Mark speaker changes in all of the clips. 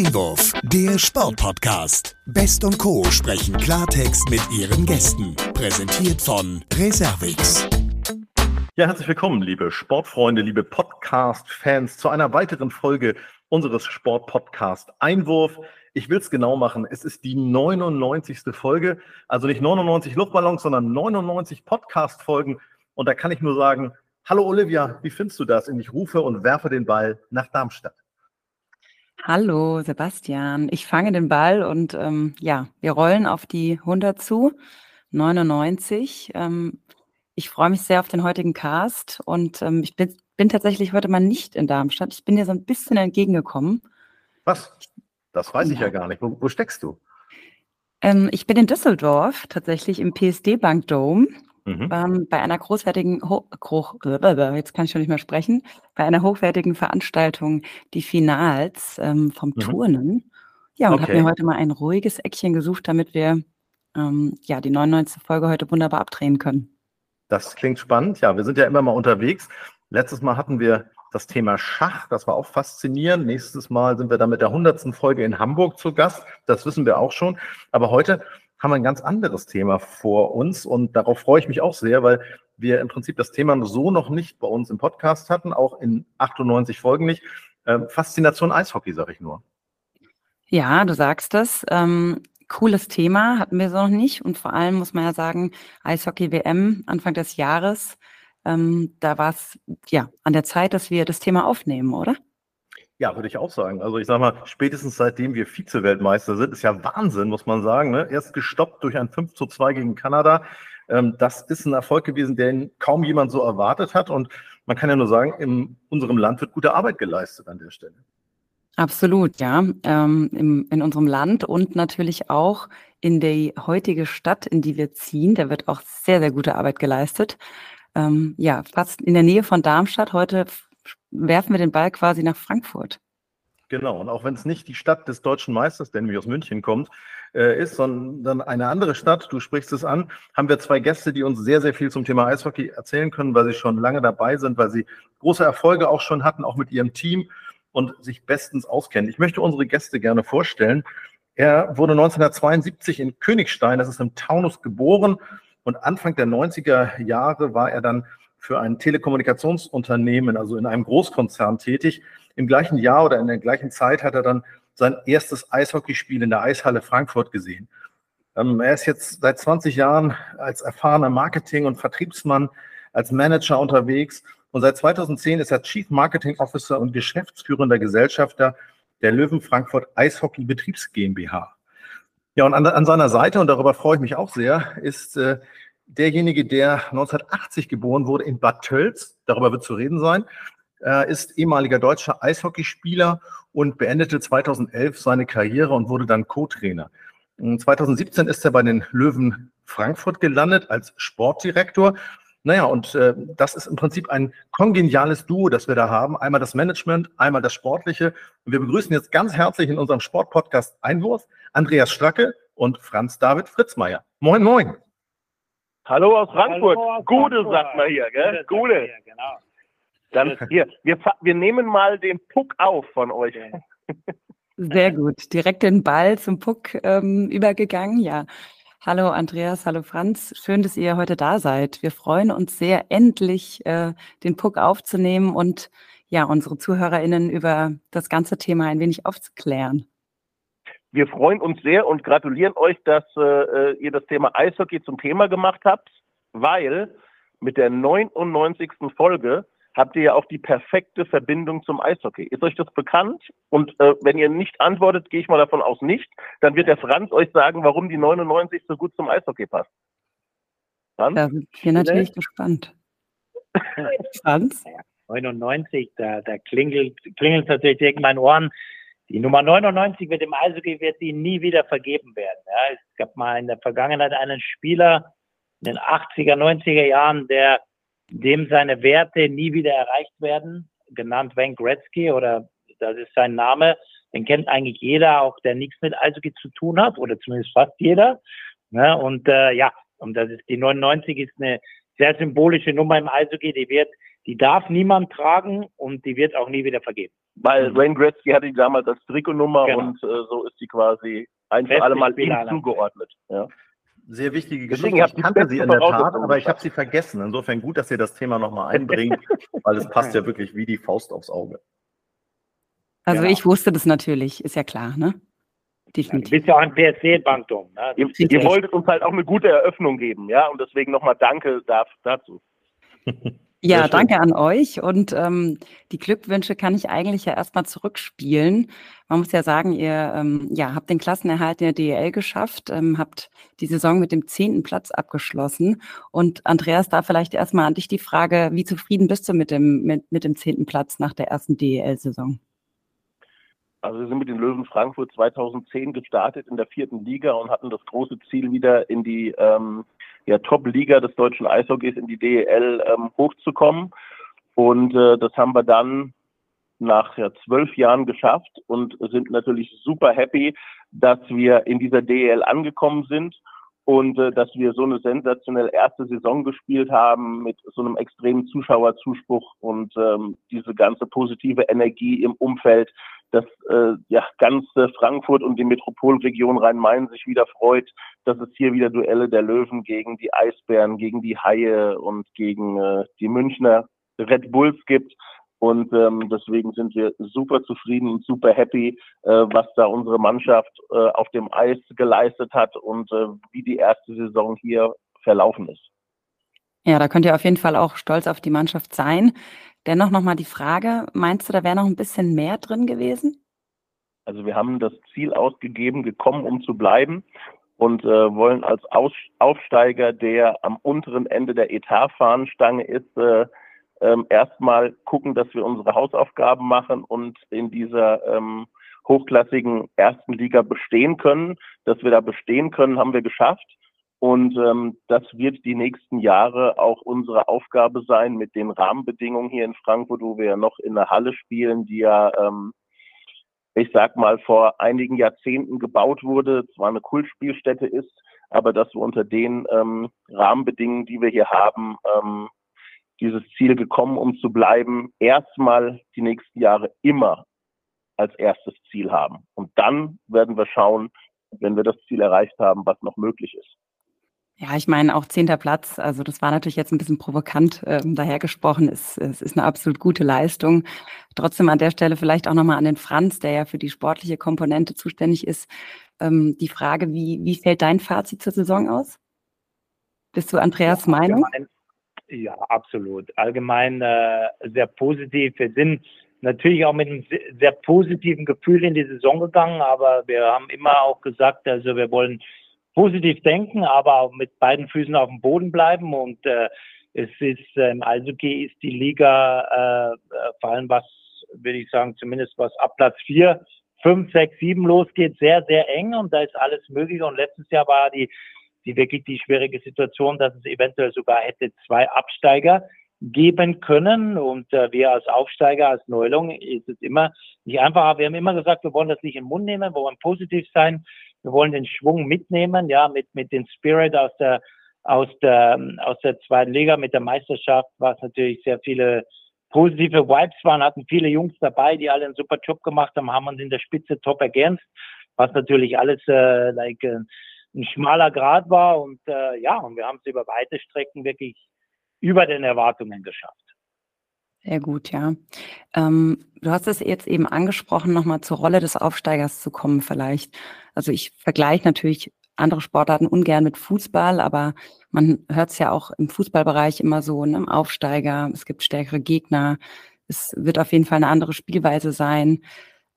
Speaker 1: Einwurf, der Sportpodcast. Best und Co. sprechen Klartext mit ihren Gästen. Präsentiert von Reservix.
Speaker 2: Ja, herzlich willkommen, liebe Sportfreunde, liebe Podcast-Fans, zu einer weiteren Folge unseres Sportpodcast Einwurf. Ich will es genau machen. Es ist die 99. Folge, also nicht 99 Luftballons, sondern 99 Podcast-Folgen. Und da kann ich nur sagen, hallo Olivia, wie findest du das? Und ich rufe und werfe den Ball nach Darmstadt.
Speaker 3: Hallo Sebastian, ich fange den Ball und ähm, ja, wir rollen auf die 100 zu, 99. Ähm, ich freue mich sehr auf den heutigen Cast und ähm, ich bin, bin, tatsächlich heute mal nicht in Darmstadt. Ich bin dir so ein bisschen entgegengekommen.
Speaker 2: Was? Das weiß ja. ich ja gar nicht. Wo, wo steckst du?
Speaker 3: Ähm, ich bin in Düsseldorf, tatsächlich im PSD Bank Dome Mhm. Ähm, bei einer großwertigen, Ho jetzt kann ich schon nicht mehr sprechen, bei einer hochwertigen Veranstaltung die Finals ähm, vom mhm. Turnen. Ja, und okay. habe mir heute mal ein ruhiges Eckchen gesucht, damit wir ähm, ja die 99. Folge heute wunderbar abdrehen können.
Speaker 2: Das klingt spannend. Ja, wir sind ja immer mal unterwegs. Letztes Mal hatten wir das Thema Schach, das war auch faszinierend. Nächstes Mal sind wir dann mit der 100. Folge in Hamburg zu Gast. Das wissen wir auch schon. Aber heute haben wir ein ganz anderes Thema vor uns und darauf freue ich mich auch sehr, weil wir im Prinzip das Thema so noch nicht bei uns im Podcast hatten, auch in 98 Folgen nicht. Ähm, Faszination Eishockey, sage ich nur.
Speaker 3: Ja, du sagst es. Ähm, cooles Thema hatten wir so noch nicht und vor allem muss man ja sagen, Eishockey-WM Anfang des Jahres, ähm, da war es ja an der Zeit, dass wir das Thema aufnehmen, oder?
Speaker 2: Ja, würde ich auch sagen. Also ich sage mal, spätestens seitdem wir Vize-Weltmeister sind, ist ja Wahnsinn, muss man sagen. Ne? Erst gestoppt durch ein 5 zu 2 gegen Kanada. Ähm, das ist ein Erfolg gewesen, den kaum jemand so erwartet hat. Und man kann ja nur sagen, in unserem Land wird gute Arbeit geleistet an der Stelle.
Speaker 3: Absolut, ja. Ähm, im, in unserem Land und natürlich auch in die heutige Stadt, in die wir ziehen, da wird auch sehr, sehr gute Arbeit geleistet. Ähm, ja, fast in der Nähe von Darmstadt, heute werfen wir den Ball quasi nach Frankfurt.
Speaker 2: Genau, und auch wenn es nicht die Stadt des deutschen Meisters, der nämlich aus München kommt, äh, ist, sondern eine andere Stadt, du sprichst es an, haben wir zwei Gäste, die uns sehr, sehr viel zum Thema Eishockey erzählen können, weil sie schon lange dabei sind, weil sie große Erfolge auch schon hatten, auch mit ihrem Team und sich bestens auskennen. Ich möchte unsere Gäste gerne vorstellen. Er wurde 1972 in Königstein, das ist im Taunus, geboren und Anfang der 90er Jahre war er dann für ein Telekommunikationsunternehmen, also in einem Großkonzern tätig. Im gleichen Jahr oder in der gleichen Zeit hat er dann sein erstes Eishockeyspiel in der Eishalle Frankfurt gesehen. Ähm, er ist jetzt seit 20 Jahren als erfahrener Marketing- und Vertriebsmann, als Manager unterwegs und seit 2010 ist er Chief Marketing Officer und geschäftsführender Gesellschafter der Löwen Frankfurt Eishockey Betriebs GmbH. Ja, und an, an, seiner Seite, und darüber freue ich mich auch sehr, ist äh, derjenige, der 1980 geboren wurde in Bad Tölz, darüber wird zu reden sein, ist ehemaliger deutscher Eishockeyspieler und beendete 2011 seine Karriere und wurde dann Co-Trainer. 2017 ist er bei den Löwen Frankfurt gelandet als Sportdirektor. Naja, und äh, das ist im Prinzip ein kongeniales Duo, das wir da haben. Einmal das Management, einmal das Sportliche. Und wir begrüßen jetzt ganz herzlich in unserem Sportpodcast Einwurf Andreas Stracke und Franz David Fritzmeier. Moin, moin.
Speaker 4: Hallo aus Frankfurt. Hallo aus Gute, Frankfurt. sagt man hier, gell? Gute. Hier, genau. Dann hier, wir, wir nehmen mal den Puck auf von euch.
Speaker 3: Sehr gut. Direkt den Ball zum Puck ähm, übergegangen, ja. Hallo Andreas, hallo Franz. Schön, dass ihr heute da seid. Wir freuen uns sehr, endlich äh, den Puck aufzunehmen und ja, unsere ZuhörerInnen über das ganze Thema ein wenig aufzuklären.
Speaker 4: Wir freuen uns sehr und gratulieren euch, dass äh, ihr das Thema Eishockey zum Thema gemacht habt, weil mit der 99. Folge habt ihr ja auch die perfekte Verbindung zum Eishockey. Ist euch das bekannt? Und äh, wenn ihr nicht antwortet, gehe ich mal davon aus nicht, dann wird der Franz euch sagen, warum die 99 so gut zum Eishockey passt.
Speaker 3: Franz? Da bin ich natürlich gespannt.
Speaker 5: Franz? 99, da, da klingelt, klingelt natürlich in meinen Ohren die Nummer 99 mit dem Eishockey wird die nie wieder vergeben werden. Ja, es gab mal in der Vergangenheit einen Spieler in den 80er, 90er Jahren, der dem seine Werte nie wieder erreicht werden, genannt Wayne Gretzky oder das ist sein Name. Den kennt eigentlich jeder, auch der nichts mit Eishockey zu tun hat oder zumindest fast jeder. Ja, und äh, ja, und das ist die 99 ist eine sehr symbolische Nummer im Eishockey, die wird die darf niemand tragen und die wird auch nie wieder vergeben.
Speaker 4: Weil Wayne Gretzky hatte die damals als Trikotnummer genau. und äh, so ist sie quasi ein für alle Mal ihm zugeordnet. Ja.
Speaker 2: Sehr wichtige Geschichte. Ich kannte sie in der Tat, aber ich habe sie vergessen. Insofern gut, dass ihr das Thema nochmal einbringt, weil es passt ja wirklich wie die Faust aufs Auge.
Speaker 3: Also genau. ich wusste das natürlich, ist ja klar, ne?
Speaker 5: Definitiv. Ja, du bist ja auch ein PSD-Bankturm.
Speaker 4: Ne? Ihr, ihr wolltet uns halt auch eine gute Eröffnung geben, ja, und deswegen nochmal Danke dazu.
Speaker 3: Ja, danke an euch und ähm, die Glückwünsche kann ich eigentlich ja erstmal zurückspielen. Man muss ja sagen, ihr ähm, ja, habt den Klassenerhalt in der DEL geschafft, ähm, habt die Saison mit dem zehnten Platz abgeschlossen. Und Andreas, da vielleicht erstmal an dich die Frage, wie zufrieden bist du mit dem, mit, mit dem zehnten Platz nach der ersten DEL-Saison?
Speaker 4: Also wir sind mit den Löwen Frankfurt 2010 gestartet in der vierten Liga und hatten das große Ziel, wieder in die ähm, ja, Top-Liga des deutschen Eishockeys, in die DEL ähm, hochzukommen. Und äh, das haben wir dann nach ja, zwölf Jahren geschafft und sind natürlich super happy, dass wir in dieser DEL angekommen sind und äh, dass wir so eine sensationell erste Saison gespielt haben mit so einem extremen Zuschauerzuspruch und ähm, diese ganze positive Energie im Umfeld, dass äh, ja ganz äh, Frankfurt und die Metropolregion Rhein-Main sich wieder freut, dass es hier wieder Duelle der Löwen gegen die Eisbären, gegen die Haie und gegen äh, die Münchner Red Bulls gibt. Und ähm, deswegen sind wir super zufrieden und super happy, äh, was da unsere Mannschaft äh, auf dem Eis geleistet hat und äh, wie die erste Saison hier verlaufen ist.
Speaker 3: Ja, da könnt ihr auf jeden Fall auch stolz auf die Mannschaft sein. Dennoch nochmal die Frage, meinst du, da wäre noch ein bisschen mehr drin gewesen?
Speaker 4: Also wir haben das Ziel ausgegeben, gekommen, um zu bleiben und äh, wollen als Aus Aufsteiger, der am unteren Ende der Etatfahnenstange ist, äh, ähm, erstmal gucken, dass wir unsere Hausaufgaben machen und in dieser ähm, hochklassigen ersten Liga bestehen können. Dass wir da bestehen können, haben wir geschafft. Und ähm, das wird die nächsten Jahre auch unsere Aufgabe sein mit den Rahmenbedingungen hier in Frankfurt, wo wir ja noch in der Halle spielen, die ja, ähm, ich sag mal, vor einigen Jahrzehnten gebaut wurde, zwar eine Kultspielstätte ist, aber dass wir unter den ähm, Rahmenbedingungen, die wir hier haben, ähm, dieses Ziel gekommen, um zu bleiben, erstmal die nächsten Jahre immer als erstes Ziel haben. Und dann werden wir schauen, wenn wir das Ziel erreicht haben, was noch möglich ist.
Speaker 3: Ja, ich meine auch zehnter Platz. Also das war natürlich jetzt ein bisschen provokant äh, dahergesprochen. Es, es ist eine absolut gute Leistung. Trotzdem an der Stelle vielleicht auch nochmal an den Franz, der ja für die sportliche Komponente zuständig ist. Ähm, die Frage, wie, wie fällt dein Fazit zur Saison aus? Bist du Andreas Meinung?
Speaker 5: ja, absolut. Allgemein äh, sehr positiv. Wir sind natürlich auch mit einem sehr positiven Gefühl in die Saison gegangen, aber wir haben immer auch gesagt, also wir wollen positiv denken, aber auch mit beiden Füßen auf dem Boden bleiben. Und äh, es ist äh, im Eishockey ist die Liga äh, äh vor allem was, würde ich sagen, zumindest was ab Platz vier, fünf, sechs, sieben losgeht, sehr, sehr eng und da ist alles möglich. Und letztes Jahr war die, die wirklich die schwierige Situation, dass es eventuell sogar hätte zwei Absteiger geben können. Und äh, wir als Aufsteiger, als Neulung, ist es immer nicht einfach. Wir haben immer gesagt, wir wollen das nicht in den Mund nehmen, wir wollen positiv sein. Wir wollen den Schwung mitnehmen, ja, mit, mit dem Spirit aus der, aus der, aus der zweiten Liga, mit der Meisterschaft, was natürlich sehr viele positive Vibes waren, hatten viele Jungs dabei, die alle einen super Job gemacht haben, haben uns in der Spitze top ergänzt, was natürlich alles äh, like, äh, ein schmaler Grad war und äh, ja, und wir haben es über weite Strecken wirklich über den Erwartungen geschafft.
Speaker 3: Sehr gut, ja. Ähm, du hast es jetzt eben angesprochen, nochmal zur Rolle des Aufsteigers zu kommen vielleicht. Also ich vergleiche natürlich andere Sportarten ungern mit Fußball, aber man hört es ja auch im Fußballbereich immer so, ne, Aufsteiger, es gibt stärkere Gegner, es wird auf jeden Fall eine andere Spielweise sein.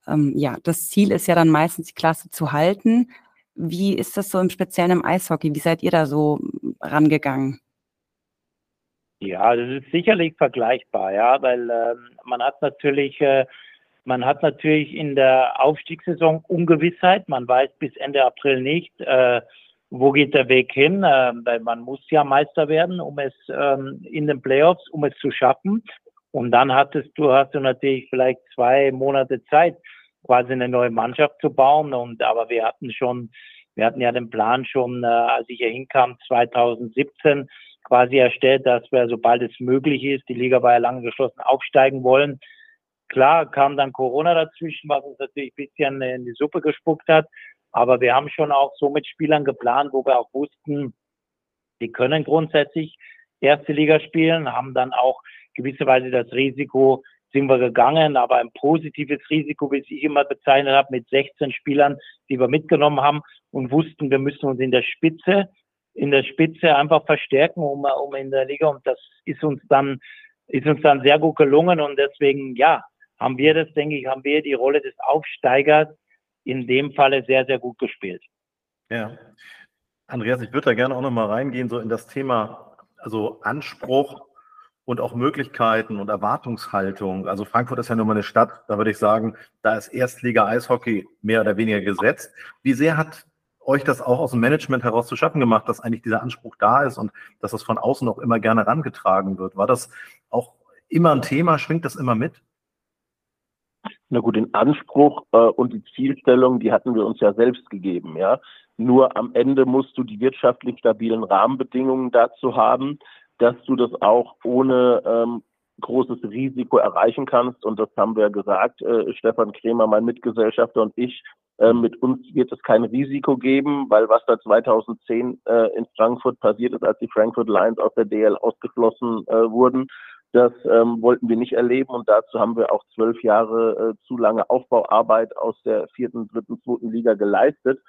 Speaker 3: Ähm, ja, das Ziel ist ja dann meistens die Klasse zu halten. Wie ist das so im Speziellen im Eishockey? Wie seid ihr da so rangegangen?
Speaker 5: Ja, das ist sicherlich vergleichbar, ja, weil ähm, man hat natürlich, äh, man hat natürlich in der Aufstiegssaison Ungewissheit. Man weiß bis Ende April nicht, äh, wo geht der Weg hin, äh, weil man muss ja Meister werden, um es ähm, in den Playoffs, um es zu schaffen. Und dann hattest du, hast du natürlich vielleicht zwei Monate Zeit, quasi eine neue Mannschaft zu bauen. Und aber wir hatten schon, wir hatten ja den Plan schon, äh, als ich hier hinkam, 2017 quasi erstellt, dass wir, sobald es möglich ist, die Liga war ja lange geschlossen, aufsteigen wollen. Klar kam dann Corona dazwischen, was uns natürlich ein bisschen in die Suppe gespuckt hat. Aber wir haben schon auch so mit Spielern geplant, wo wir auch wussten, die können grundsätzlich erste Liga spielen, haben dann auch gewisserweise das Risiko, sind wir gegangen, aber ein positives Risiko, wie ich immer bezeichnet habe, mit 16 Spielern, die wir mitgenommen haben und wussten, wir müssen uns in der Spitze, in der Spitze einfach verstärken, um, um in der Liga und das ist uns dann, ist uns dann sehr gut gelungen und deswegen, ja, haben wir das, denke ich, haben wir die Rolle des Aufsteigers in dem Falle sehr, sehr gut gespielt.
Speaker 2: Ja. Andreas, ich würde da gerne auch nochmal reingehen, so in das Thema, also Anspruch und auch Möglichkeiten und Erwartungshaltung. Also Frankfurt ist ja nun mal eine Stadt, da würde ich sagen, da ist Erstliga Eishockey mehr oder weniger gesetzt. Wie sehr hat euch das auch aus dem Management heraus zu schaffen gemacht, dass eigentlich dieser Anspruch da ist und dass das von außen auch immer gerne herangetragen wird? War das auch immer ein Thema? Schwingt das immer mit?
Speaker 4: Na gut, den Anspruch äh, und die Zielstellung, die hatten wir uns ja selbst gegeben, ja. Nur am Ende musst du die wirtschaftlich stabilen Rahmenbedingungen dazu haben, dass du das auch ohne ähm, großes Risiko erreichen kannst. Und das haben wir gesagt, äh, Stefan Kremer, mein Mitgesellschafter und ich, äh, mit uns wird es kein Risiko geben, weil was da 2010 äh, in Frankfurt passiert ist, als die Frankfurt Lions aus der DL ausgeschlossen äh, wurden, das ähm, wollten wir nicht erleben und dazu haben wir auch zwölf Jahre äh, zu lange Aufbauarbeit aus der vierten, dritten, zweiten Liga geleistet.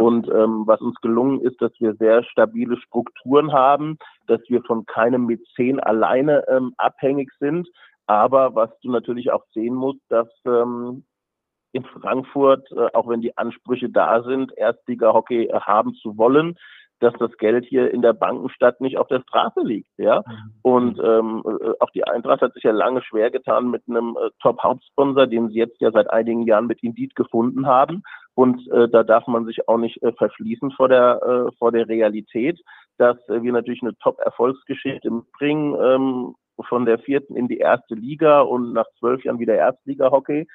Speaker 4: Und ähm, was uns gelungen ist, dass wir sehr stabile Strukturen haben, dass wir von keinem Mäzen alleine ähm, abhängig sind. Aber was du natürlich auch sehen musst, dass ähm, in Frankfurt, äh, auch wenn die Ansprüche da sind, Erstliga-Hockey haben zu wollen, dass das Geld hier in der Bankenstadt nicht auf der Straße liegt, ja. Mhm. Und ähm, äh, auch die Eintracht hat sich ja lange schwer getan mit einem äh, Top-Hauptsponsor, den sie jetzt ja seit einigen Jahren mit Indeed gefunden haben. Und äh, da darf man sich auch nicht äh, verschließen vor der äh, vor der Realität, dass äh, wir natürlich eine Top-Erfolgsgeschichte bringen ähm, von der vierten in die erste Liga und nach zwölf Jahren wieder Erstliga-Hockey.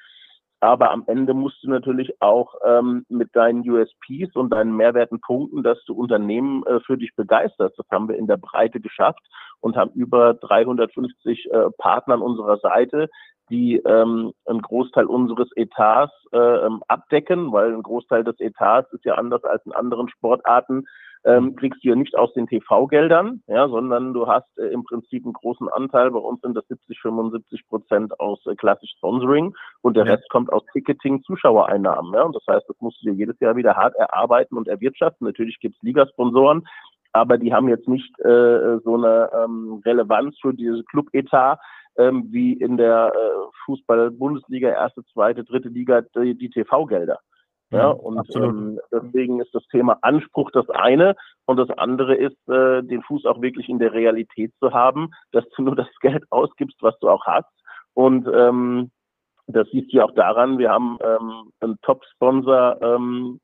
Speaker 4: Aber am Ende musst du natürlich auch ähm, mit deinen USPs und deinen Mehrwerten punkten, dass du Unternehmen äh, für dich begeisterst. Das haben wir in der Breite geschafft und haben über 350 äh, Partner an unserer Seite, die ähm, einen Großteil unseres Etats äh, ähm, abdecken, weil ein Großteil des Etats ist ja anders als in anderen Sportarten ähm, kriegst du ja nicht aus den TV-Geldern, ja, sondern du hast äh, im Prinzip einen großen Anteil, bei uns sind das 70, 75 Prozent aus äh, klassisch Sponsoring und der ja. Rest kommt aus Ticketing, Zuschauereinnahmen. Ja, und das heißt, das musst du dir jedes Jahr wieder hart erarbeiten und erwirtschaften. Natürlich gibt's Ligasponsoren, aber die haben jetzt nicht äh, so eine ähm, Relevanz für dieses Club-Etat, ähm, wie in der äh, Fußball-Bundesliga, erste, zweite, dritte Liga die, die TV-Gelder. Ja, und ähm, deswegen ist das Thema Anspruch das eine und das andere ist, äh, den Fuß auch wirklich in der Realität zu haben, dass du nur das Geld ausgibst, was du auch hast. Und ähm, das siehst du ja auch daran, wir haben ähm, einen Top-Sponsor ähm,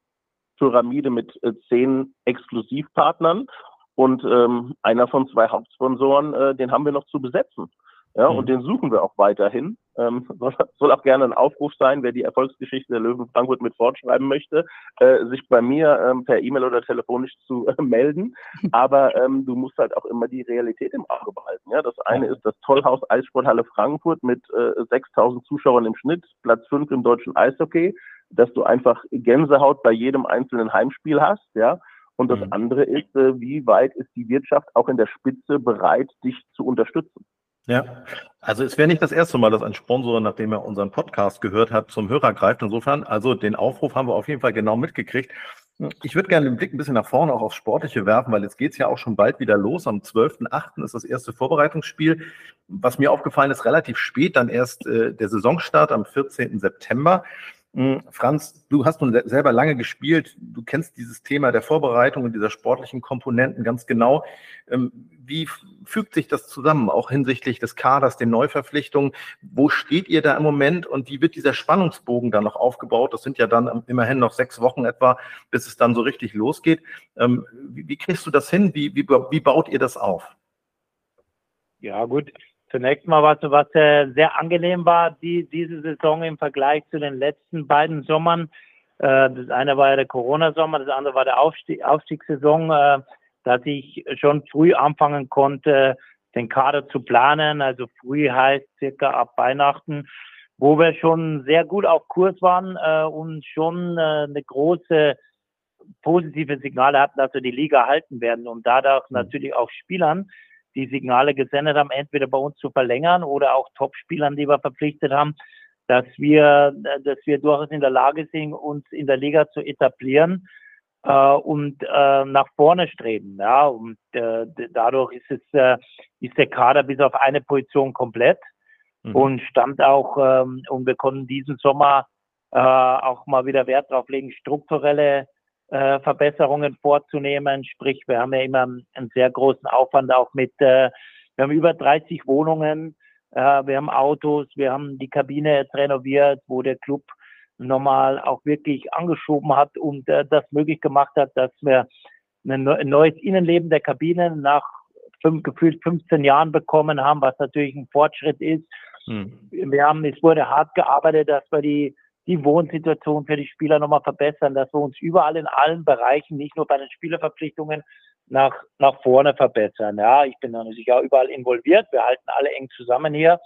Speaker 4: Pyramide mit äh, zehn Exklusivpartnern und ähm, einer von zwei Hauptsponsoren, äh, den haben wir noch zu besetzen. Ja, mhm. und den suchen wir auch weiterhin. Ähm, soll, soll, auch gerne ein Aufruf sein, wer die Erfolgsgeschichte der Löwen Frankfurt mit fortschreiben möchte, äh, sich bei mir ähm, per E-Mail oder telefonisch zu äh, melden. Aber ähm, du musst halt auch immer die Realität im Auge behalten. Ja, das eine ist das Tollhaus Eissporthalle Frankfurt mit äh, 6000 Zuschauern im Schnitt, Platz 5 im deutschen Eishockey, dass du einfach Gänsehaut bei jedem einzelnen Heimspiel hast. Ja, und das mhm. andere ist, äh, wie weit ist die Wirtschaft auch in der Spitze bereit, dich zu unterstützen?
Speaker 2: Ja, also es wäre nicht das erste Mal, dass ein Sponsor, nachdem er unseren Podcast gehört hat, zum Hörer greift. Insofern, also den Aufruf haben wir auf jeden Fall genau mitgekriegt. Ich würde gerne den Blick ein bisschen nach vorne auch aufs Sportliche werfen, weil jetzt geht es ja auch schon bald wieder los. Am 12.8. ist das erste Vorbereitungsspiel. Was mir aufgefallen ist, relativ spät, dann erst äh, der Saisonstart am 14. September. Hm, Franz, du hast nun selber lange gespielt. Du kennst dieses Thema der Vorbereitung und dieser sportlichen Komponenten ganz genau. Ähm, wie fügt sich das zusammen, auch hinsichtlich des Kaders, den Neuverpflichtungen? Wo steht ihr da im Moment und wie wird dieser Spannungsbogen dann noch aufgebaut? Das sind ja dann immerhin noch sechs Wochen etwa, bis es dann so richtig losgeht. Ähm, wie kriegst du das hin? Wie, wie, wie baut ihr das auf?
Speaker 5: Ja, gut. Zunächst mal was, was äh, sehr angenehm war, die, diese Saison im Vergleich zu den letzten beiden Sommern. Äh, das eine war ja der Corona-Sommer, das andere war der Aufstieg, Aufstiegssaison. Äh, dass ich schon früh anfangen konnte, den Kader zu planen. Also früh heißt circa ab Weihnachten, wo wir schon sehr gut auf Kurs waren äh, und schon äh, eine große positive Signale hatten, dass wir die Liga halten werden und dadurch mhm. natürlich auch Spielern die Signale gesendet haben, entweder bei uns zu verlängern oder auch Top-Spielern, die wir verpflichtet haben, dass wir, dass wir durchaus in der Lage sind, uns in der Liga zu etablieren äh, und äh, nach vorne streben. Ja, und äh, dadurch ist es äh, ist der Kader bis auf eine Position komplett mhm. und stammt auch ähm, und wir konnten diesen Sommer äh, auch mal wieder Wert darauf legen, strukturelle äh, Verbesserungen vorzunehmen. Sprich, wir haben ja immer einen sehr großen Aufwand auch mit, äh, wir haben über 30 Wohnungen, äh, wir haben Autos, wir haben die Kabine jetzt renoviert, wo der Club nochmal auch wirklich angeschoben hat und äh, das möglich gemacht hat, dass wir ein neues Innenleben der Kabine nach fünf, gefühlt 15 Jahren bekommen haben, was natürlich ein Fortschritt ist. Hm. Wir haben, es wurde hart gearbeitet, dass wir die die Wohnsituation für die Spieler nochmal verbessern, dass wir uns überall in allen Bereichen, nicht nur bei den Spielerverpflichtungen, nach, nach vorne verbessern. Ja, ich bin natürlich auch überall involviert. Wir halten alle eng zusammen hier.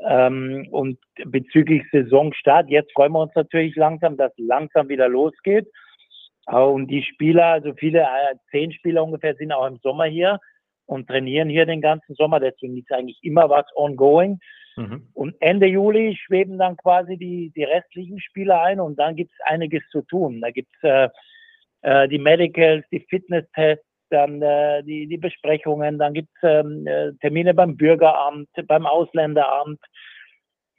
Speaker 5: Ähm, und bezüglich Saisonstart, jetzt freuen wir uns natürlich langsam, dass langsam wieder losgeht. Und die Spieler, also viele, äh, zehn Spieler ungefähr, sind auch im Sommer hier und trainieren hier den ganzen Sommer. Deswegen ist eigentlich immer was ongoing. Mhm. Und Ende Juli schweben dann quasi die, die restlichen Spiele ein und dann gibt es einiges zu tun. Da gibt es äh, äh, die Medicals, die Fitnesstests, dann äh, die, die Besprechungen, dann gibt es ähm, äh, Termine beim Bürgeramt, beim Ausländeramt.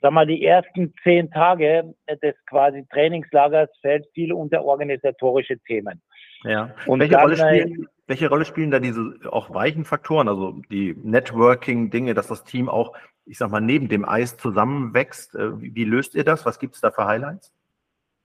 Speaker 5: Sag mal, die ersten zehn Tage des quasi Trainingslagers fällt viel unter organisatorische Themen.
Speaker 2: Ja. Und welche, dann, Rolle äh, spielen, welche Rolle spielen da diese auch weichen Faktoren, also die Networking-Dinge, dass das Team auch ich sag mal, neben dem Eis zusammenwächst. Äh, wie, wie löst ihr das? Was gibt es da für Highlights?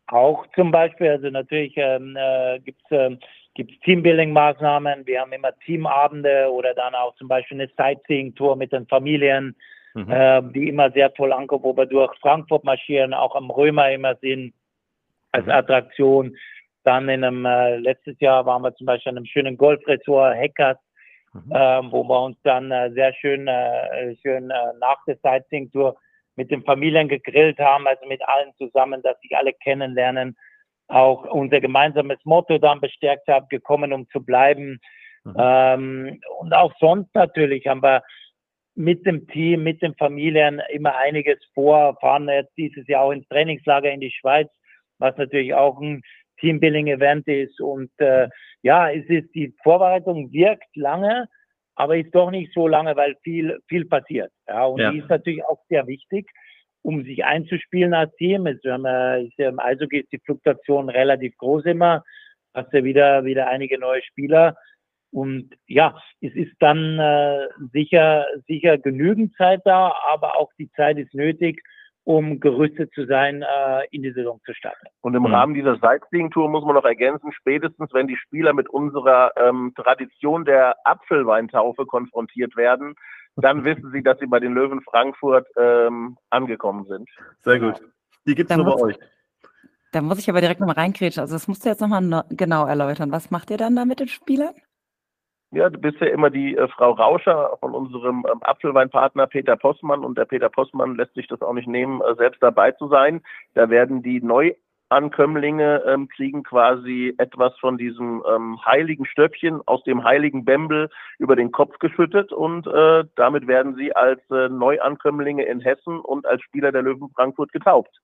Speaker 5: Auch zum Beispiel, also natürlich ähm, äh, gibt es ähm, gibt's Teambuilding-Maßnahmen. Wir haben immer Teamabende oder dann auch zum Beispiel eine Sightseeing-Tour mit den Familien, mhm. äh, die immer sehr toll ankommt, wo wir durch Frankfurt marschieren, auch am Römer immer sind als mhm. Attraktion. Dann in einem, äh, letztes Jahr waren wir zum Beispiel an einem schönen Golfresort, Hackers, mhm. ähm, wo wir uns dann äh, sehr schön, äh, schön äh, nach der Sightseeing-Tour mit den Familien gegrillt haben, also mit allen zusammen, dass sich alle kennenlernen. Auch unser gemeinsames Motto dann bestärkt haben, gekommen, um zu bleiben. Mhm. Ähm, und auch sonst natürlich haben wir mit dem Team, mit den Familien immer einiges vor, fahren jetzt dieses Jahr auch ins Trainingslager in die Schweiz, was natürlich auch ein Teambuilding-Event ist. Und äh, ja, es ist die Vorbereitung wirkt lange, aber ist doch nicht so lange, weil viel viel passiert. Ja, und ja. die ist natürlich auch sehr wichtig, um sich einzuspielen als Team. Es, wir haben, äh, ist ja, im Eishockey ist die Fluktuation relativ groß immer. Hast ja wieder wieder einige neue Spieler. Und ja, es ist dann äh, sicher sicher genügend Zeit da, aber auch die Zeit ist nötig, um gerüstet zu sein, äh, in die Saison zu starten.
Speaker 4: Und im mhm. Rahmen dieser Sightseeing-Tour muss man noch ergänzen, spätestens wenn die Spieler mit unserer ähm, Tradition der Apfelweintaufe konfrontiert werden, dann wissen sie, dass sie bei den Löwen Frankfurt ähm, angekommen sind.
Speaker 2: Sehr gut. Die gibt es nur bei euch.
Speaker 3: Da muss ich aber direkt nochmal reinkrätschen. Also das musst du jetzt nochmal genau erläutern. Was macht ihr dann da mit den Spielern?
Speaker 4: Ja, du bist ja immer die äh, Frau Rauscher von unserem ähm, Apfelweinpartner Peter Possmann und der Peter Possmann lässt sich das auch nicht nehmen, äh, selbst dabei zu sein. Da werden die Neuankömmlinge ähm, kriegen quasi etwas von diesem ähm, heiligen Stöppchen aus dem heiligen Bembel über den Kopf geschüttet und äh, damit werden sie als äh, Neuankömmlinge in Hessen und als Spieler der Löwen Frankfurt getaubt.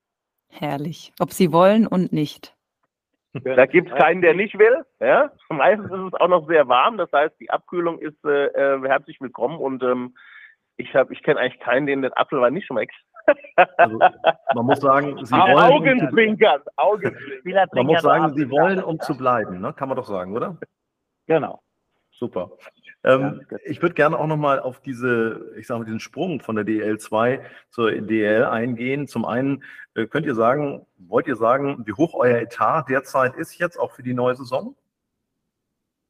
Speaker 3: Herrlich. Ob sie wollen und nicht.
Speaker 4: Da gibt es keinen, der nicht will. Ja? Meistens ist es auch noch sehr warm, das heißt, die Abkühlung ist äh, äh herzlich willkommen und ähm, ich habe, ich kenne eigentlich keinen, den der Apfelwein nicht schmeckt.
Speaker 2: Also, man muss sagen, sie
Speaker 4: wollen.
Speaker 2: Augenzwinkern, Augenzwinkern. Man muss sagen, sie wollen, um zu bleiben, ne? kann man doch sagen, oder?
Speaker 5: Genau.
Speaker 2: Super. Ähm, ja, ich würde gerne auch nochmal auf diese, ich sage mal, diesen Sprung von der DL2 zur DL eingehen. Zum einen äh, könnt ihr sagen, wollt ihr sagen, wie hoch euer Etat derzeit ist jetzt auch für die neue Saison?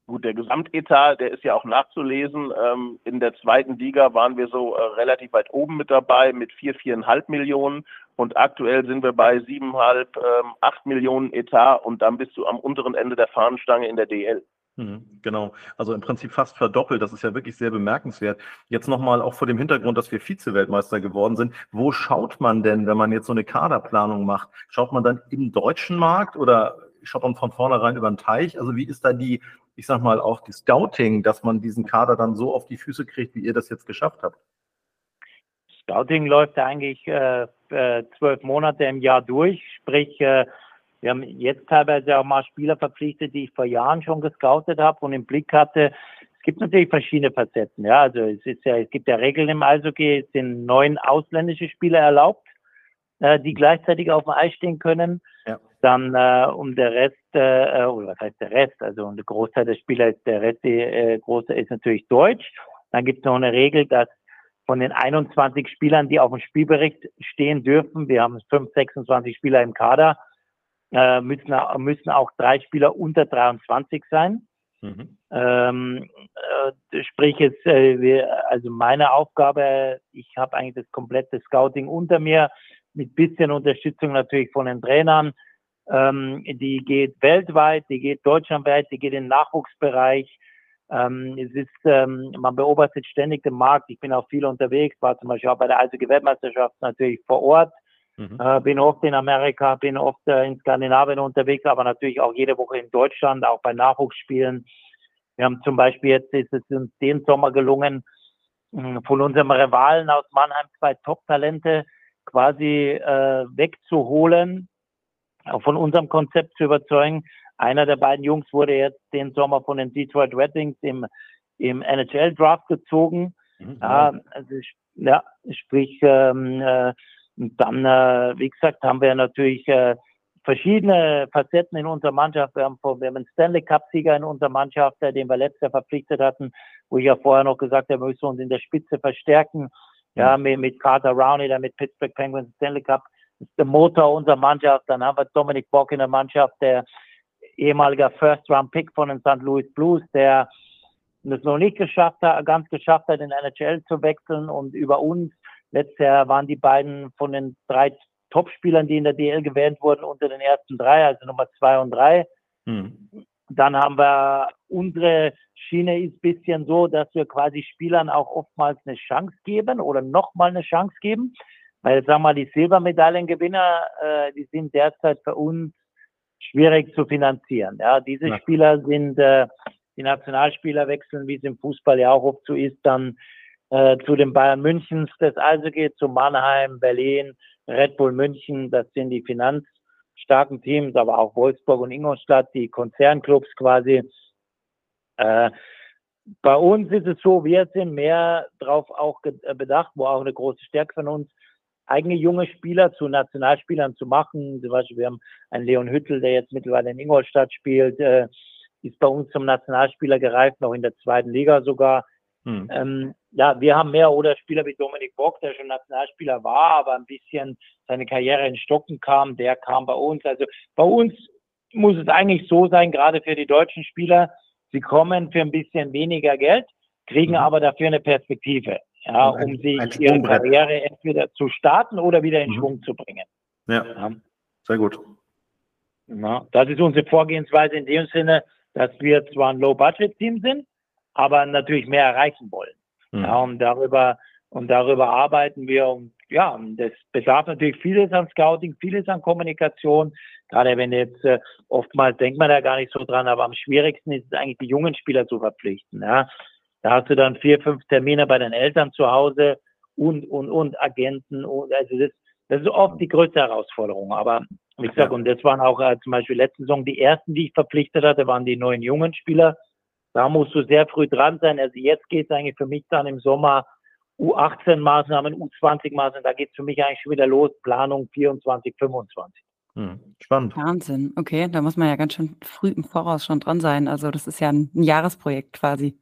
Speaker 4: Gut, der Gesamtetat, der ist ja auch nachzulesen. Ähm, in der zweiten Liga waren wir so äh, relativ weit oben mit dabei mit vier, viereinhalb Millionen und aktuell sind wir bei siebeneinhalb, ähm, acht Millionen Etat und dann bist du am unteren Ende der Fahnenstange in der DL.
Speaker 2: Mhm, genau, also im Prinzip fast verdoppelt. Das ist ja wirklich sehr bemerkenswert. Jetzt nochmal auch vor dem Hintergrund, dass wir Vize-Weltmeister geworden sind. Wo schaut man denn, wenn man jetzt so eine Kaderplanung macht? Schaut man dann im deutschen Markt oder schaut man von vornherein über den Teich? Also wie ist da die, ich sag mal, auch die Scouting, dass man diesen Kader dann so auf die Füße kriegt, wie ihr das jetzt geschafft habt?
Speaker 5: Scouting läuft eigentlich äh, äh, zwölf Monate im Jahr durch, sprich äh, wir haben jetzt teilweise auch mal Spieler verpflichtet, die ich vor Jahren schon gescoutet habe und im Blick hatte. Es gibt natürlich verschiedene Facetten. Ja, also es ist ja, es gibt ja Regeln im Eishockey. Es sind neun ausländische Spieler erlaubt, äh, die gleichzeitig auf dem Eis stehen können. Ja. Dann äh, um der Rest, äh, oder was heißt der Rest? Also der Großteil der Spieler ist der Rest, äh, große ist natürlich Deutsch. Dann gibt es noch eine Regel, dass von den 21 Spielern, die auf dem Spielbericht stehen dürfen, wir haben 5, 26 Spieler im Kader, äh, müssen, müssen auch drei Spieler unter 23 sein. Mhm. Ähm, äh, sprich jetzt, äh, wir, also meine Aufgabe, ich habe eigentlich das komplette Scouting unter mir, mit bisschen Unterstützung natürlich von den Trainern. Ähm, die geht weltweit, die geht deutschlandweit, die geht in den Nachwuchsbereich. Ähm, es ist, ähm, man beobachtet ständig den Markt. Ich bin auch viel unterwegs, war zum Beispiel auch bei der Eishockey-Weltmeisterschaft natürlich vor Ort. Mhm. Äh, bin oft in Amerika, bin oft äh, in Skandinavien unterwegs, aber natürlich auch jede Woche in Deutschland, auch bei Nachwuchsspielen. Wir haben zum Beispiel jetzt ist es uns den Sommer gelungen, mh, von unserem Rivalen aus Mannheim zwei Top-Talente quasi äh, wegzuholen, auch von unserem Konzept zu überzeugen. Einer der beiden Jungs wurde jetzt den Sommer von den Detroit Red Wings im, im NHL-Draft gezogen. Mhm. Ja, also, ja, sprich, ähm, äh, und dann, äh, wie gesagt, haben wir natürlich äh, verschiedene Facetten in unserer Mannschaft. Wir haben, wir haben einen Stanley Cup-Sieger in unserer Mannschaft, äh, den wir letztes Jahr verpflichtet hatten, wo ich ja vorher noch gesagt habe, wir müssen uns in der Spitze verstärken. Ja, mit, mit Carter Rowney, der mit Pittsburgh Penguins Stanley Cup ist der Motor unserer Mannschaft. Dann haben wir Dominic Bock in der Mannschaft, der ehemaliger First-Round-Pick von den St. Louis Blues, der es noch nicht geschafft hat, ganz geschafft hat, in NHL zu wechseln und über uns Letztes Jahr waren die beiden von den drei Topspielern, die in der DL gewählt wurden, unter den ersten drei, also Nummer zwei und drei. Hm. Dann haben wir unsere Schiene ist ein bisschen so, dass wir quasi Spielern auch oftmals eine Chance geben oder nochmal eine Chance geben. Weil, sagen wir mal, die Silbermedaillengewinner, äh, die sind derzeit für uns schwierig zu finanzieren. Ja, diese ja. Spieler sind, äh, die Nationalspieler wechseln, wie es im Fußball ja auch oft so ist, dann äh, zu den Bayern Münchens das also geht, zu Mannheim, Berlin, Red Bull München, das sind die finanzstarken Teams, aber auch Wolfsburg und Ingolstadt, die Konzernclubs quasi. Äh, bei uns ist es so, wir sind mehr darauf auch äh, bedacht, wo auch eine große Stärke von uns, eigene junge Spieler zu Nationalspielern zu machen. Zum Beispiel, wir haben einen Leon Hüttel, der jetzt mittlerweile in Ingolstadt spielt, äh, ist bei uns zum Nationalspieler gereift, noch in der zweiten Liga sogar. Hm. Ähm, ja, wir haben mehr oder Spieler wie Dominik Bock, der schon Nationalspieler war, aber ein bisschen seine Karriere in Stocken kam, der kam bei uns. Also bei uns muss es eigentlich so sein, gerade für die deutschen Spieler, sie kommen für ein bisschen weniger Geld, kriegen mhm. aber dafür eine Perspektive, ja, ein, um sich ihre Karriere entweder zu starten oder wieder in mhm. Schwung zu bringen.
Speaker 2: Ja, ja. sehr gut.
Speaker 5: Ja, das ist unsere Vorgehensweise in dem Sinne, dass wir zwar ein Low-Budget-Team sind, aber natürlich mehr erreichen wollen. Mhm. Ja, und darüber, und darüber arbeiten wir. Und ja, das bedarf natürlich vieles an Scouting, vieles an Kommunikation. Gerade wenn jetzt äh, oftmals denkt man da gar nicht so dran, aber am schwierigsten ist es eigentlich, die jungen Spieler zu verpflichten. Ja. Da hast du dann vier, fünf Termine bei den Eltern zu Hause und, und, und Agenten. Und, also das, das ist oft die größte Herausforderung. Aber wie gesagt, ja. und das waren auch äh, zum Beispiel letzte Saison die ersten, die ich verpflichtet hatte, waren die neuen jungen Spieler. Da musst du sehr früh dran sein. Also jetzt geht es eigentlich für mich dann im Sommer U18-Maßnahmen, U20-Maßnahmen. Da geht es für mich eigentlich schon wieder los. Planung 24, 25.
Speaker 3: Hm, spannend. Wahnsinn. Okay, da muss man ja ganz schön früh im Voraus schon dran sein. Also das ist ja ein, ein Jahresprojekt quasi.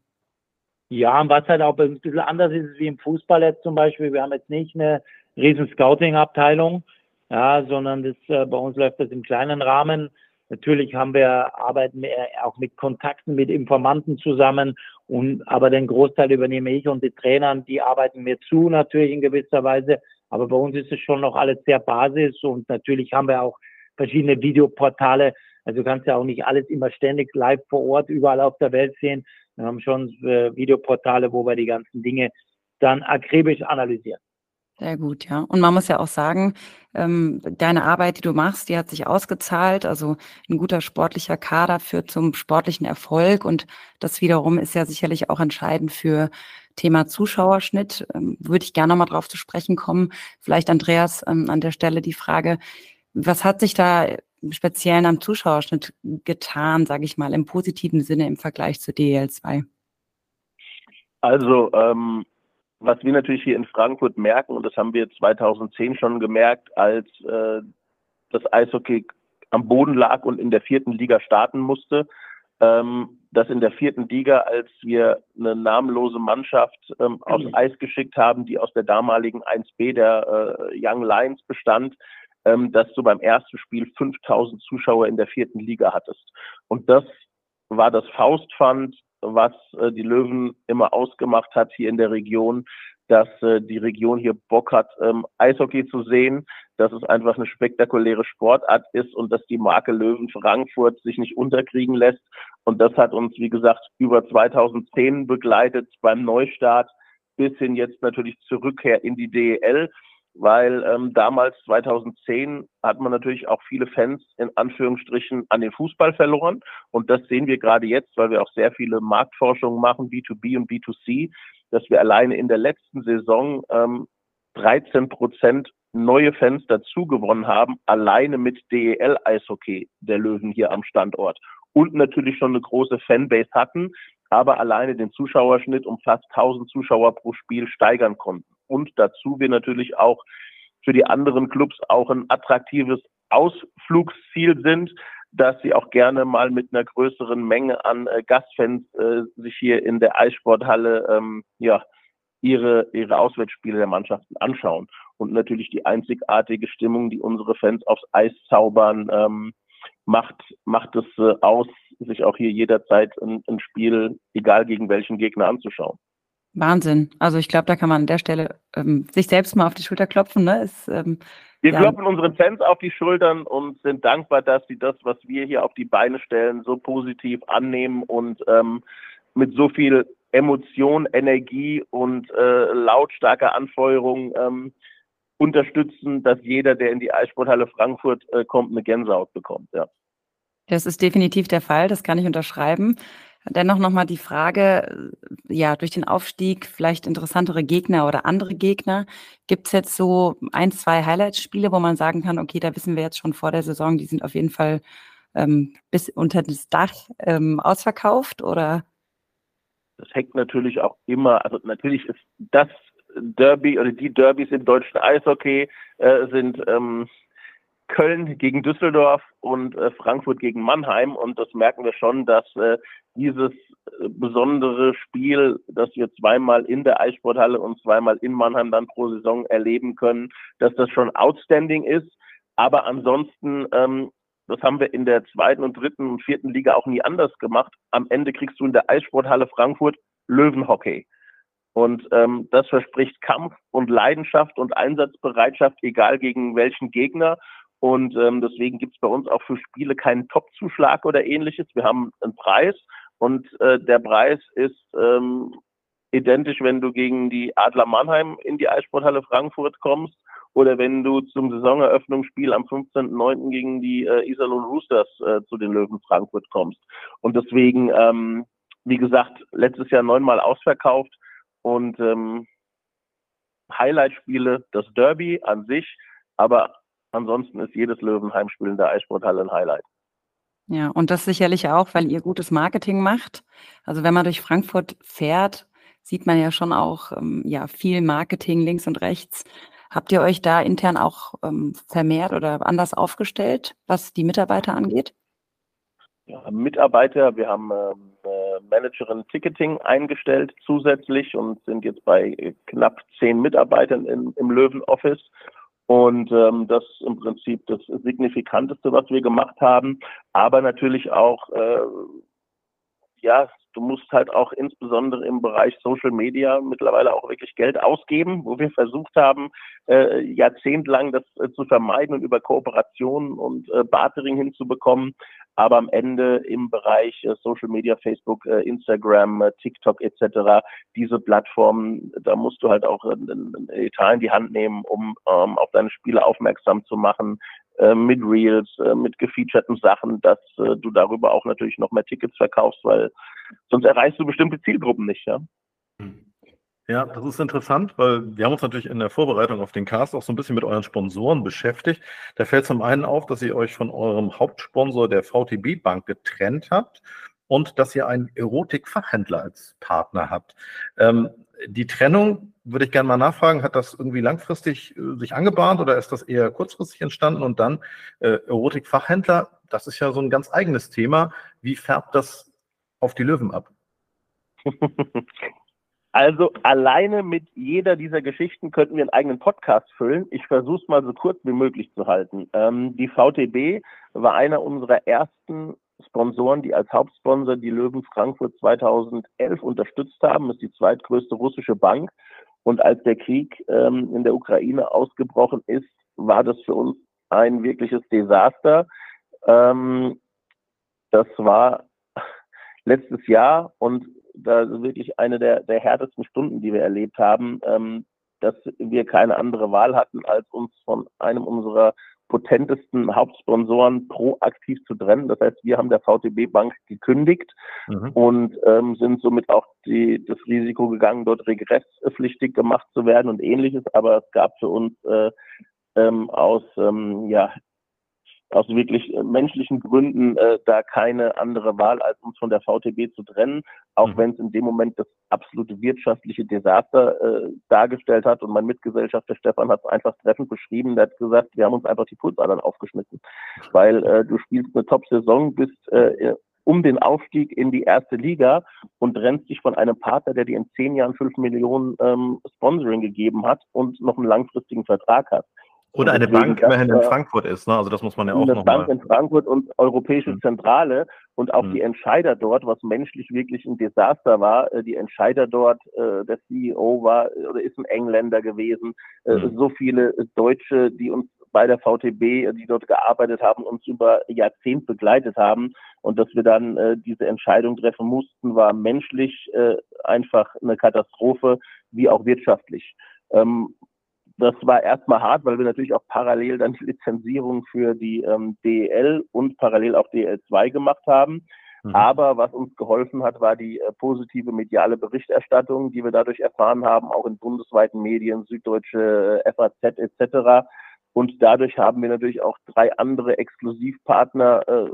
Speaker 5: Ja, und was halt auch ein bisschen anders ist, wie im Fußball jetzt zum Beispiel. Wir haben jetzt nicht eine riesen Scouting-Abteilung, ja, sondern das, äh, bei uns läuft das im kleinen Rahmen. Natürlich haben wir, arbeiten wir auch mit Kontakten, mit Informanten zusammen. Und, aber den Großteil übernehme ich und die Trainer, die arbeiten mir zu natürlich in gewisser Weise. Aber bei uns ist es schon noch alles sehr Basis und natürlich haben wir auch verschiedene Videoportale. Also du kannst ja auch nicht alles immer ständig live vor Ort überall auf der Welt sehen. Wir haben schon äh, Videoportale, wo wir die ganzen Dinge dann akribisch analysieren.
Speaker 3: Sehr gut, ja. Und man muss ja auch sagen, ähm, deine Arbeit, die du machst, die hat sich ausgezahlt. Also ein guter sportlicher Kader führt zum sportlichen Erfolg und das wiederum ist ja sicherlich auch entscheidend für Thema Zuschauerschnitt. Ähm, würde ich gerne nochmal drauf zu sprechen kommen. Vielleicht, Andreas, ähm, an der Stelle die Frage, was hat sich da speziell am Zuschauerschnitt getan, sage ich mal, im positiven Sinne im Vergleich zu DL2?
Speaker 4: Also ähm, was wir natürlich hier in Frankfurt merken, und das haben wir 2010 schon gemerkt, als äh, das Eishockey am Boden lag und in der vierten Liga starten musste, ähm, dass in der vierten Liga, als wir eine namenlose Mannschaft ähm, aus mhm. Eis geschickt haben, die aus der damaligen 1B der äh, Young Lions bestand, ähm, dass du beim ersten Spiel 5000 Zuschauer in der vierten Liga hattest. Und das war das Faustpfand was äh, die Löwen immer ausgemacht hat hier in der Region, dass äh, die Region hier Bock hat, ähm, Eishockey zu sehen, dass es einfach eine spektakuläre Sportart ist und dass die Marke Löwen Frankfurt sich nicht unterkriegen lässt. Und das hat uns, wie gesagt, über 2010 begleitet beim Neustart bis hin jetzt natürlich zur Rückkehr in die DEL weil ähm, damals 2010 hat man natürlich auch viele Fans in Anführungsstrichen an den Fußball verloren. Und das sehen wir gerade jetzt, weil wir auch sehr viele Marktforschungen machen, B2B und B2C, dass wir alleine in der letzten Saison ähm, 13 Prozent neue Fans dazu gewonnen haben, alleine mit DEL Eishockey der Löwen hier am Standort. Und natürlich schon eine große Fanbase hatten, aber alleine den Zuschauerschnitt um fast 1000 Zuschauer pro Spiel steigern konnten und dazu wir natürlich auch für die anderen Clubs auch ein attraktives Ausflugsziel sind, dass sie auch gerne mal mit einer größeren Menge an äh, Gastfans äh, sich hier in der Eissporthalle ähm, ja, ihre, ihre Auswärtsspiele der Mannschaften anschauen. Und natürlich die einzigartige Stimmung, die unsere Fans aufs Eis zaubern, ähm, macht, macht es äh, aus, sich auch hier jederzeit ein, ein Spiel, egal gegen welchen Gegner, anzuschauen.
Speaker 3: Wahnsinn. Also ich glaube, da kann man an der Stelle ähm, sich selbst mal auf die Schulter klopfen. Ne? Ist, ähm,
Speaker 4: wir ja. klopfen unseren Fans auf die Schultern und sind dankbar, dass sie das, was wir hier auf die Beine stellen, so positiv annehmen und ähm, mit so viel Emotion, Energie und äh, lautstarker Anfeuerung ähm, unterstützen, dass jeder, der in die Eissporthalle Frankfurt äh, kommt, eine Gänsehaut bekommt. Ja.
Speaker 3: Das ist definitiv der Fall, das kann ich unterschreiben. Dennoch nochmal die Frage, äh, ja, durch den Aufstieg vielleicht interessantere Gegner oder andere Gegner. Gibt es jetzt so ein, zwei Highlight-Spiele, wo man sagen kann, okay, da wissen wir jetzt schon vor der Saison, die sind auf jeden Fall ähm, bis unter das Dach ähm, ausverkauft oder?
Speaker 4: Das hängt natürlich auch immer, also natürlich ist das Derby oder die Derbys im deutschen Eishockey äh, sind ähm, Köln gegen Düsseldorf und äh, Frankfurt gegen Mannheim. Und das merken wir schon, dass äh, dieses äh, besondere Spiel, das wir zweimal in der Eissporthalle und zweimal in Mannheim dann pro Saison erleben können, dass das schon outstanding ist. Aber ansonsten, ähm, das haben wir in der zweiten und dritten und vierten Liga auch nie anders gemacht. Am Ende kriegst du in der Eissporthalle Frankfurt Löwenhockey. Und ähm, das verspricht Kampf und Leidenschaft und Einsatzbereitschaft, egal gegen welchen Gegner. Und ähm, deswegen gibt es bei uns auch für Spiele keinen Top-Zuschlag oder ähnliches. Wir haben einen Preis und äh, der Preis ist ähm, identisch, wenn du gegen die Adler Mannheim in die Eissporthalle Frankfurt kommst oder wenn du zum Saisoneröffnungsspiel am 15.09. gegen die äh, Iserlohn Roosters äh, zu den Löwen Frankfurt kommst. Und deswegen, ähm, wie gesagt, letztes Jahr neunmal ausverkauft und ähm, Highlight-Spiele, das Derby an sich, aber Ansonsten ist jedes Löwenheimspiel in der Eissporthalle ein Highlight.
Speaker 3: Ja, und das sicherlich auch, weil ihr gutes Marketing macht. Also wenn man durch Frankfurt fährt, sieht man ja schon auch ähm, ja, viel Marketing links und rechts. Habt ihr euch da intern auch ähm, vermehrt oder anders aufgestellt, was die Mitarbeiter angeht?
Speaker 4: Ja, Mitarbeiter, wir haben ähm, Managerin Ticketing eingestellt zusätzlich und sind jetzt bei knapp zehn Mitarbeitern in, im Löwen Office und ähm, das ist im Prinzip das Signifikanteste, was wir gemacht haben. Aber natürlich auch äh, ja, du musst halt auch insbesondere im Bereich Social Media mittlerweile auch wirklich Geld ausgeben, wo wir versucht haben, äh, jahrzehntelang das äh, zu vermeiden und über Kooperationen und äh, Bartering hinzubekommen. Aber am Ende im Bereich äh, Social Media, Facebook, äh, Instagram, äh, TikTok etc., diese Plattformen, da musst du halt auch ein Etat in die Hand nehmen, um ähm, auf deine Spiele aufmerksam zu machen, äh, mit Reels, äh, mit gefeaturten Sachen, dass äh, du darüber auch natürlich noch mehr Tickets verkaufst, weil sonst erreichst du bestimmte Zielgruppen nicht, ja.
Speaker 2: Ja, das ist interessant, weil wir haben uns natürlich in der Vorbereitung auf den Cast auch so ein bisschen mit euren Sponsoren beschäftigt. Da fällt zum einen auf, dass ihr euch von eurem Hauptsponsor der VTB Bank getrennt habt und dass ihr einen Erotikfachhändler als Partner habt. Ähm, die Trennung würde ich gerne mal nachfragen, hat das irgendwie langfristig äh, sich angebahnt oder ist das eher kurzfristig entstanden? Und dann äh, Erotikfachhändler, das ist ja so ein ganz eigenes Thema. Wie färbt das auf die Löwen ab?
Speaker 4: Also alleine mit jeder dieser Geschichten könnten wir einen eigenen Podcast füllen. Ich versuche es mal so kurz wie möglich zu halten. Ähm, die VTB war einer unserer ersten Sponsoren, die als Hauptsponsor die Löwen Frankfurt 2011 unterstützt haben. Das ist die zweitgrößte russische Bank. Und als der Krieg ähm, in der Ukraine ausgebrochen ist, war das für uns ein wirkliches Desaster. Ähm, das war letztes Jahr und da wirklich eine der, der härtesten Stunden, die wir erlebt haben, ähm, dass wir keine andere Wahl hatten, als uns von einem unserer potentesten Hauptsponsoren proaktiv zu trennen. Das heißt, wir haben der VTB Bank gekündigt mhm. und ähm, sind somit auch die, das Risiko gegangen, dort regresspflichtig gemacht zu werden und ähnliches. Aber es gab für uns äh, ähm, aus ähm, ja, aus wirklich äh, menschlichen Gründen äh, da keine andere Wahl, als uns von der VTB zu trennen, auch mhm. wenn es in dem Moment das absolute wirtschaftliche Desaster äh, dargestellt hat. Und mein Mitgesellschafter Stefan hat es einfach treffend beschrieben. Der hat gesagt, wir haben uns einfach die Pulsadern aufgeschnitten, weil äh, du spielst eine Top-Saison, bist äh, um den Aufstieg in die erste Liga und trennst dich von einem Partner, der dir in zehn Jahren fünf Millionen ähm, Sponsoring gegeben hat und noch einen langfristigen Vertrag hat.
Speaker 2: Oder eine Bank immerhin in Frankfurt ist, ne? Also das muss man ja auch noch Eine
Speaker 4: Bank in Frankfurt und Europäische hm. Zentrale und auch hm. die Entscheider dort, was menschlich wirklich ein Desaster war. Äh, die Entscheider dort, äh, der CEO war oder ist ein Engländer gewesen. Äh, hm. So viele Deutsche, die uns bei der VTB, die dort gearbeitet haben, uns über Jahrzehnt begleitet haben. Und dass wir dann äh, diese Entscheidung treffen mussten, war menschlich äh, einfach eine Katastrophe, wie auch wirtschaftlich. Ähm, das war erstmal hart, weil wir natürlich auch parallel dann die Lizenzierung für die ähm, DEL und parallel auch DEL2 gemacht haben. Mhm. Aber was uns geholfen hat, war die äh, positive mediale Berichterstattung, die wir dadurch erfahren haben, auch in bundesweiten Medien, Süddeutsche, äh, FAZ etc. Und dadurch haben wir natürlich auch drei andere Exklusivpartner äh,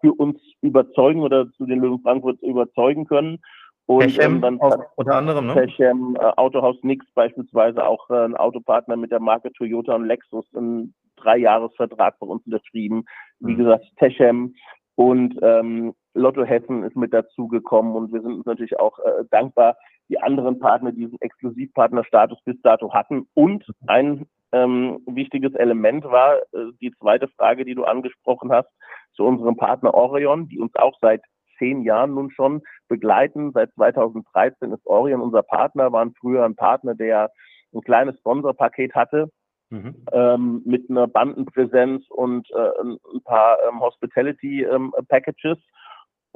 Speaker 4: für uns überzeugen oder zu den Löwen Frankfurt überzeugen können.
Speaker 2: Und ähm, dann unter anderem, ne?
Speaker 4: Techem, äh, Autohaus Nix beispielsweise auch äh, ein Autopartner mit der Marke Toyota und Lexus, ein Dreijahresvertrag bei uns unterschrieben. Wie mhm. gesagt, Techem und ähm, Lotto Hessen ist mit dazugekommen und wir sind uns natürlich auch äh, dankbar, die anderen Partner diesen Exklusivpartnerstatus bis dato hatten. Und ein ähm, wichtiges Element war äh, die zweite Frage, die du angesprochen hast, zu unserem Partner Orion, die uns auch seit zehn Jahren nun schon begleiten. Seit 2013 ist Orion unser Partner, waren früher ein Partner, der ein kleines Sponsorpaket hatte. Mhm. Ähm, mit einer Bandenpräsenz und äh, ein paar ähm, Hospitality ähm, Packages.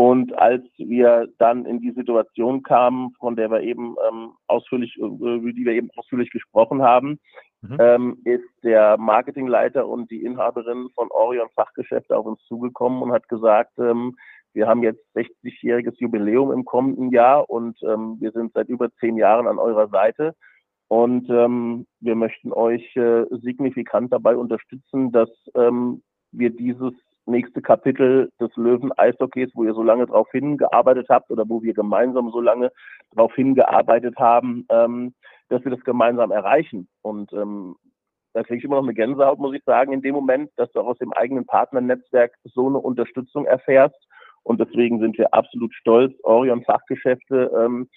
Speaker 4: Und als wir dann in die Situation kamen, von der wir eben ähm, ausführlich, äh, über die wir eben ausführlich gesprochen haben, mhm. ähm, ist der Marketingleiter und die Inhaberin von Orion Fachgeschäfte auf uns zugekommen und hat gesagt, wir haben jetzt 60-jähriges Jubiläum im kommenden Jahr und ähm, wir sind seit über zehn Jahren an eurer Seite. Und ähm, wir möchten euch äh, signifikant dabei unterstützen, dass ähm, wir dieses nächste Kapitel des Löwen Eishockeys, wo ihr so lange darauf hingearbeitet habt oder wo wir gemeinsam so lange darauf hingearbeitet haben, ähm, dass wir das gemeinsam erreichen. Und ähm, da kriege ich immer noch eine Gänsehaut, muss ich sagen, in dem Moment, dass du aus dem eigenen Partnernetzwerk so eine Unterstützung erfährst und deswegen sind wir absolut stolz, Orion Fachgeschäfte ähm,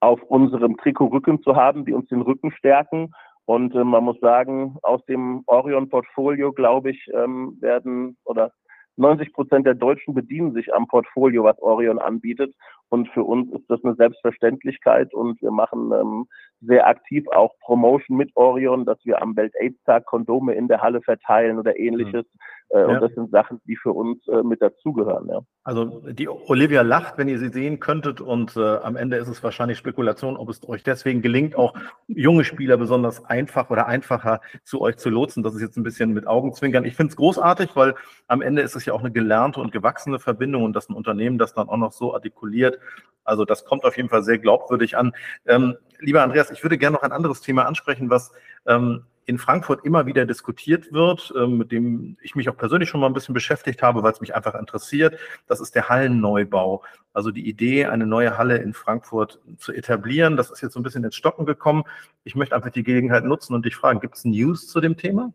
Speaker 4: auf unserem Trikot-Rücken zu haben, die uns den Rücken stärken. Und äh, man muss sagen, aus dem Orion-Portfolio, glaube ich, ähm, werden oder 90 Prozent der Deutschen bedienen sich am Portfolio, was Orion anbietet. Und für uns ist das eine Selbstverständlichkeit und wir machen ähm, sehr aktiv auch Promotion mit Orion, dass wir am Welt-Aids-Tag Kondome in der Halle verteilen oder ähnliches. Mhm. Äh, ja. Und das sind Sachen, die für uns äh, mit dazugehören. Ja.
Speaker 2: Also die Olivia lacht, wenn ihr sie sehen könntet und äh, am Ende ist es wahrscheinlich Spekulation, ob es euch deswegen gelingt, auch junge Spieler besonders einfach oder einfacher zu euch zu lotsen. Das ist jetzt ein bisschen mit Augenzwinkern. Ich finde es großartig, weil am Ende ist es ja auch eine gelernte und gewachsene Verbindung und dass ein Unternehmen das dann auch noch so artikuliert. Also das kommt auf jeden Fall sehr glaubwürdig an. Ähm, lieber Andreas, ich würde gerne noch ein anderes Thema ansprechen, was ähm, in Frankfurt immer wieder diskutiert wird, ähm, mit dem ich mich auch persönlich schon mal ein bisschen beschäftigt habe, weil es mich einfach interessiert. Das ist der Hallenneubau. Also die Idee, eine neue Halle in Frankfurt zu etablieren. Das ist jetzt so ein bisschen ins Stocken gekommen. Ich möchte einfach die Gelegenheit nutzen und dich fragen, gibt es News zu dem Thema?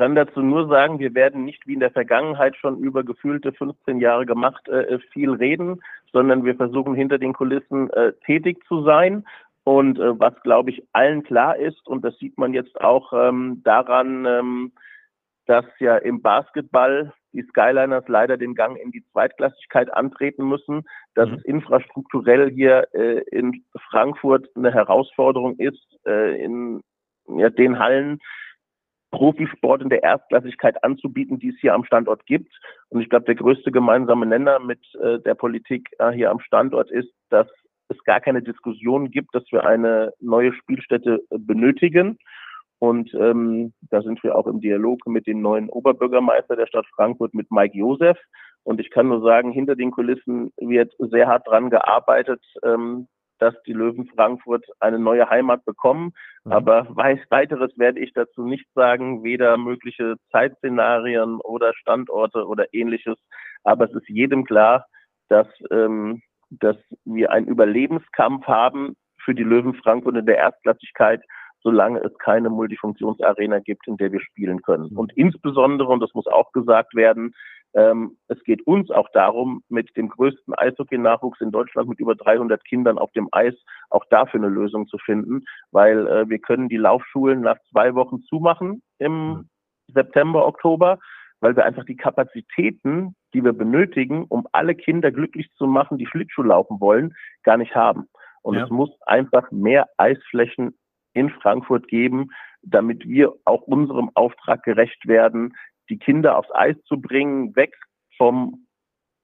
Speaker 4: Ich kann dazu nur sagen, wir werden nicht wie in der Vergangenheit schon über gefühlte 15 Jahre gemacht äh, viel reden, sondern wir versuchen hinter den Kulissen äh, tätig zu sein und äh, was, glaube ich, allen klar ist, und das sieht man jetzt auch ähm, daran, ähm, dass ja im Basketball die Skyliners leider den Gang in die Zweitklassigkeit antreten müssen, dass mhm. es infrastrukturell hier äh, in Frankfurt eine Herausforderung ist, äh, in ja, den Hallen Profisport in der Erstklassigkeit anzubieten, die es hier am Standort gibt. Und ich glaube, der größte gemeinsame Nenner mit äh, der Politik äh, hier am Standort ist, dass es gar keine Diskussion gibt, dass wir eine neue Spielstätte äh, benötigen. Und ähm, da sind wir auch im Dialog mit dem neuen Oberbürgermeister der Stadt Frankfurt, mit Mike Josef. Und ich kann nur sagen, hinter den Kulissen wird sehr hart dran gearbeitet, ähm, dass die Löwen Frankfurt eine neue Heimat bekommen. Mhm. Aber weiteres werde ich dazu nicht sagen, weder mögliche Zeitszenarien oder Standorte oder ähnliches. Aber es ist jedem klar, dass ähm, dass wir einen Überlebenskampf haben für die Löwen Frankfurt in der Erstklassigkeit, solange es keine Multifunktionsarena gibt, in der wir spielen können. Mhm. Und insbesondere, und das muss auch gesagt werden, ähm, es geht uns auch darum, mit dem größten Eishockey-Nachwuchs in Deutschland mit über 300 Kindern auf dem Eis auch dafür eine Lösung zu finden, weil äh, wir können die Laufschulen nach zwei Wochen zumachen im mhm. September, Oktober weil wir einfach die Kapazitäten, die wir benötigen, um alle Kinder glücklich zu machen, die Schlittschuh laufen wollen, gar nicht haben. Und ja. es muss einfach mehr Eisflächen in Frankfurt geben, damit wir auch unserem Auftrag gerecht werden, die Kinder aufs Eis zu bringen, weg vom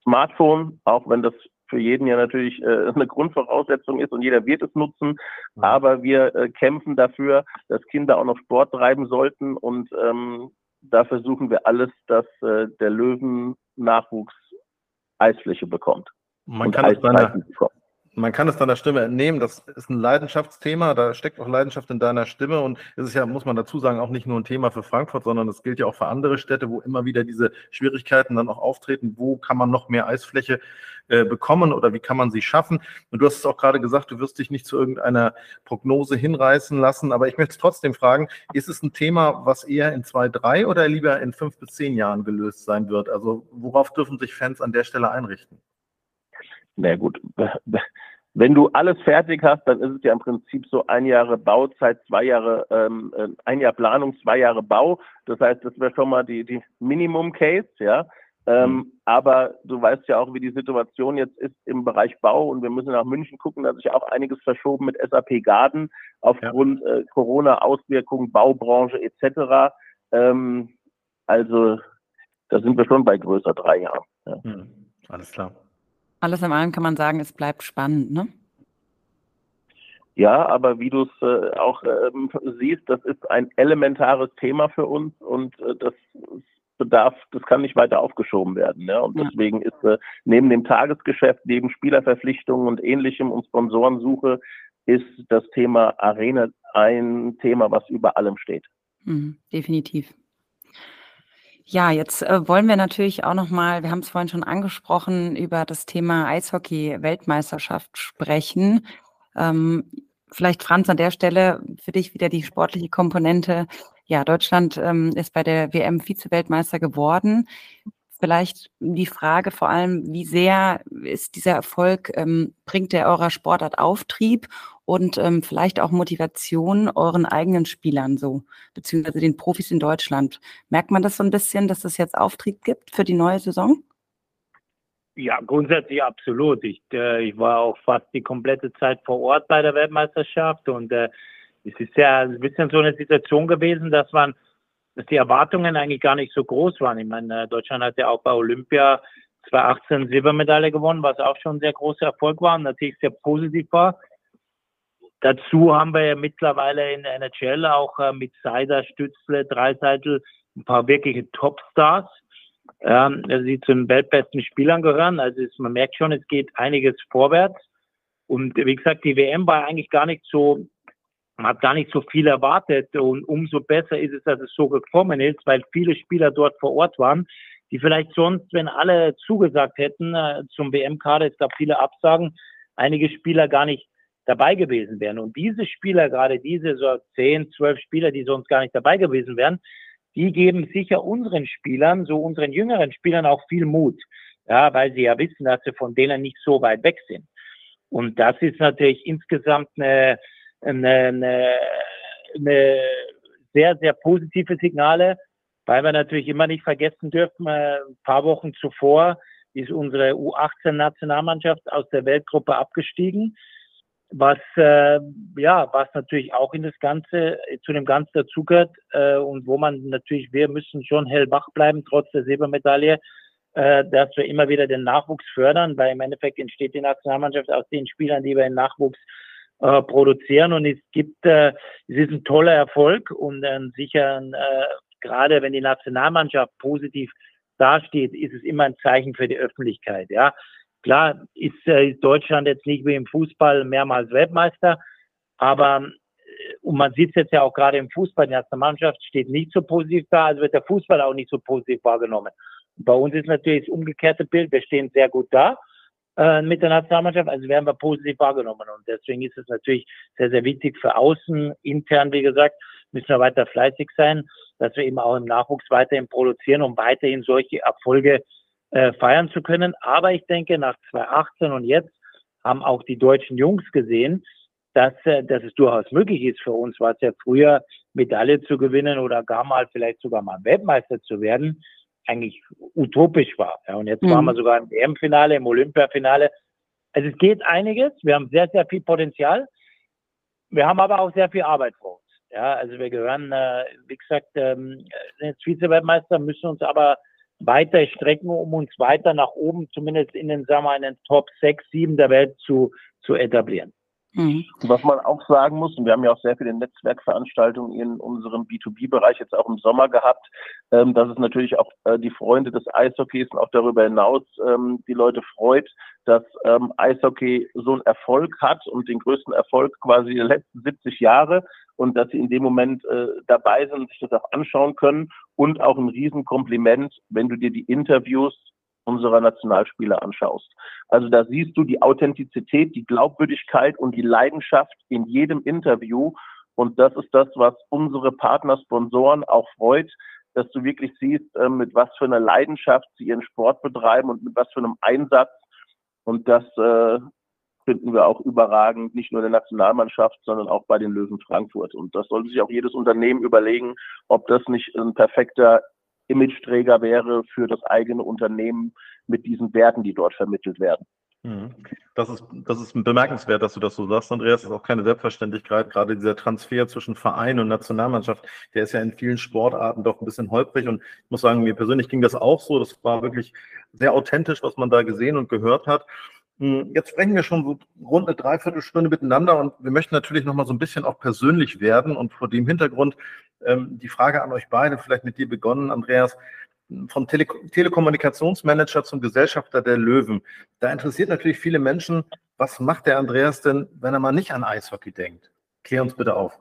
Speaker 4: Smartphone, auch wenn das für jeden ja natürlich äh, eine Grundvoraussetzung ist und jeder wird es nutzen. Aber wir äh, kämpfen dafür, dass Kinder auch noch Sport treiben sollten und ähm, da versuchen wir alles, dass äh, der Löwen-Nachwuchs Eisfläche bekommt.
Speaker 2: Man kann, es deiner, man kann es deiner Stimme entnehmen, das ist ein Leidenschaftsthema, da steckt auch Leidenschaft in deiner Stimme und es ist ja, muss man dazu sagen, auch nicht nur ein Thema für Frankfurt, sondern es gilt ja auch für andere Städte, wo immer wieder diese Schwierigkeiten dann auch auftreten, wo kann man noch mehr Eisfläche äh, bekommen oder wie kann man sie schaffen. Und du hast es auch gerade gesagt, du wirst dich nicht zu irgendeiner Prognose hinreißen lassen, aber ich möchte es trotzdem fragen, ist es ein Thema, was eher in zwei, drei oder lieber in fünf bis zehn Jahren gelöst sein wird? Also worauf dürfen sich Fans an der Stelle einrichten?
Speaker 4: Na gut, wenn du alles fertig hast, dann ist es ja im Prinzip so ein Jahre Bauzeit, zwei Jahre, ähm, äh, ein Jahr Planung, zwei Jahre Bau. Das heißt, das wäre schon mal die, die Minimum Case, ja. Ähm, mhm. Aber du weißt ja auch, wie die Situation jetzt ist im Bereich Bau und wir müssen nach München gucken, da hat sich auch einiges verschoben mit SAP Garden aufgrund ja. äh, Corona-Auswirkungen, Baubranche etc. Ähm, also da sind wir schon bei größer drei Jahren. Ja.
Speaker 2: Mhm. Alles klar.
Speaker 3: Alles in allem kann man sagen, es bleibt spannend, ne?
Speaker 4: Ja, aber wie du es äh, auch ähm, siehst, das ist ein elementares Thema für uns und äh, das bedarf, das kann nicht weiter aufgeschoben werden. Ja? Und deswegen ist äh, neben dem Tagesgeschäft, neben Spielerverpflichtungen und ähnlichem und Sponsorensuche ist das Thema Arena ein Thema, was über allem steht.
Speaker 3: Mhm, definitiv. Ja, jetzt äh, wollen wir natürlich auch noch mal, wir haben es vorhin schon angesprochen, über das Thema Eishockey-Weltmeisterschaft sprechen. Ähm, vielleicht Franz an der Stelle für dich wieder die sportliche Komponente. Ja, Deutschland ähm, ist bei der WM Vize-Weltmeister geworden. Vielleicht die Frage vor allem, wie sehr ist dieser Erfolg, ähm, bringt der eurer Sportart Auftrieb und ähm, vielleicht auch Motivation euren eigenen Spielern so, beziehungsweise den Profis in Deutschland. Merkt man das so ein bisschen, dass es jetzt Auftrieb gibt für die neue Saison?
Speaker 5: Ja, grundsätzlich absolut. Ich, äh, ich war auch fast die komplette Zeit vor Ort bei der Weltmeisterschaft und äh, es ist ja ein bisschen so eine Situation gewesen, dass man, dass die Erwartungen eigentlich gar nicht so groß waren. Ich meine, äh, Deutschland hat ja auch bei Olympia 2018 Silbermedaille gewonnen, was auch schon ein sehr großer Erfolg war und natürlich sehr positiv war. Dazu haben wir ja mittlerweile in der NHL auch äh, mit Seider, Stützle, Dreiseitel ein paar wirkliche Topstars, ähm, die zu den weltbesten Spielern gehören. Also es, man merkt schon, es geht einiges vorwärts. Und wie gesagt, die WM war eigentlich gar nicht so man hat gar nicht so viel erwartet und umso besser ist es, dass es so gekommen ist, weil viele Spieler dort vor Ort waren, die vielleicht sonst, wenn alle zugesagt hätten äh, zum WM-Kader, es gab viele Absagen, einige Spieler gar nicht dabei gewesen wären. Und diese Spieler, gerade diese so zehn, zwölf Spieler, die sonst gar nicht dabei gewesen wären, die geben sicher unseren Spielern, so unseren jüngeren Spielern auch viel Mut. Ja, weil sie ja wissen, dass sie von denen nicht so weit weg sind. Und das ist natürlich insgesamt eine, eine, eine, eine sehr, sehr positive Signale, weil wir natürlich immer nicht vergessen dürfen, äh, ein paar Wochen zuvor ist unsere U18-Nationalmannschaft aus der Weltgruppe abgestiegen, was äh, ja, was natürlich auch in das Ganze zu dem Ganzen dazugehört äh, und wo man natürlich, wir müssen schon hellwach bleiben trotz der Silbermedaille, äh, dass wir immer wieder den Nachwuchs fördern, weil im Endeffekt entsteht die Nationalmannschaft aus den Spielern, die wir im Nachwuchs äh, produzieren. Und es gibt, äh, es ist ein toller Erfolg und äh, sicher, äh, gerade wenn die Nationalmannschaft positiv dasteht, ist es immer ein Zeichen für die Öffentlichkeit. Ja, klar ist, äh, ist Deutschland jetzt nicht wie im Fußball mehrmals Weltmeister, aber äh, und man sieht es jetzt ja auch gerade im Fußball, die Nationalmannschaft steht nicht so positiv da, also wird der Fußball auch nicht so positiv wahrgenommen. bei uns ist natürlich das umgekehrte Bild, wir stehen sehr gut da äh, mit der Nationalmannschaft, also werden wir positiv wahrgenommen. Und deswegen ist es natürlich sehr, sehr wichtig für außen, intern, wie gesagt, müssen wir weiter fleißig sein, dass wir eben auch im Nachwuchs weiterhin produzieren, um weiterhin solche Erfolge äh, feiern zu können. Aber ich denke, nach 2018 und jetzt haben auch die deutschen Jungs gesehen, dass, äh, dass es durchaus möglich ist für uns, was ja früher Medaille zu gewinnen oder gar mal vielleicht sogar mal Weltmeister zu werden, eigentlich utopisch war. Ja, und jetzt mhm. waren wir sogar im EM-Finale, im Olympiafinale. Also es geht einiges. Wir haben sehr, sehr viel Potenzial. Wir haben aber auch sehr viel Arbeit vor uns. Ja, also wir gehören, äh, wie gesagt, ähm, jetzt Vize-Weltmeister, müssen uns aber weiter strecken, um uns weiter nach oben, zumindest in den, sagen wir, in den Top 6, 7 der Welt zu, zu etablieren.
Speaker 4: Mhm. Was man auch sagen muss, und wir haben ja auch sehr viele Netzwerkveranstaltungen in unserem B2B-Bereich jetzt auch im Sommer gehabt, ähm, dass es natürlich auch äh, die Freunde des Eishockeys und auch darüber hinaus ähm, die Leute freut, dass ähm, Eishockey so einen Erfolg hat und den größten Erfolg quasi der letzten 70 Jahre und dass sie in dem Moment äh, dabei sind und sich das auch anschauen können und auch ein Riesenkompliment, wenn du dir die Interviews unserer Nationalspieler anschaust. Also da siehst du die Authentizität, die Glaubwürdigkeit und die Leidenschaft in jedem Interview. Und das ist das, was unsere Partner, Sponsoren auch freut, dass du wirklich siehst, äh, mit was für einer Leidenschaft sie ihren Sport betreiben und mit was für einem Einsatz. Und das äh, finden wir auch überragend, nicht nur in der Nationalmannschaft, sondern auch bei den Löwen Frankfurt. Und das sollte sich auch jedes Unternehmen überlegen, ob das nicht ein perfekter Imageträger wäre für das eigene Unternehmen mit diesen Werten, die dort vermittelt werden.
Speaker 2: Mhm. Das ist, das ist bemerkenswert, dass du das so sagst, Andreas. Das ist auch keine Selbstverständlichkeit. Gerade dieser Transfer zwischen Verein und Nationalmannschaft, der ist ja in vielen Sportarten doch ein bisschen holprig. Und ich muss sagen, mir persönlich ging das auch so. Das war wirklich sehr authentisch, was man da gesehen und gehört hat. Hm, jetzt sprechen wir schon so rund eine Dreiviertelstunde miteinander und wir möchten natürlich noch mal so ein bisschen auch persönlich werden und vor dem Hintergrund ähm, die Frage an euch beide, vielleicht mit dir begonnen, Andreas, vom Tele Telekommunikationsmanager zum Gesellschafter der Löwen. Da interessiert natürlich viele Menschen, was macht der Andreas denn, wenn er mal nicht an Eishockey denkt? Klär uns bitte auf.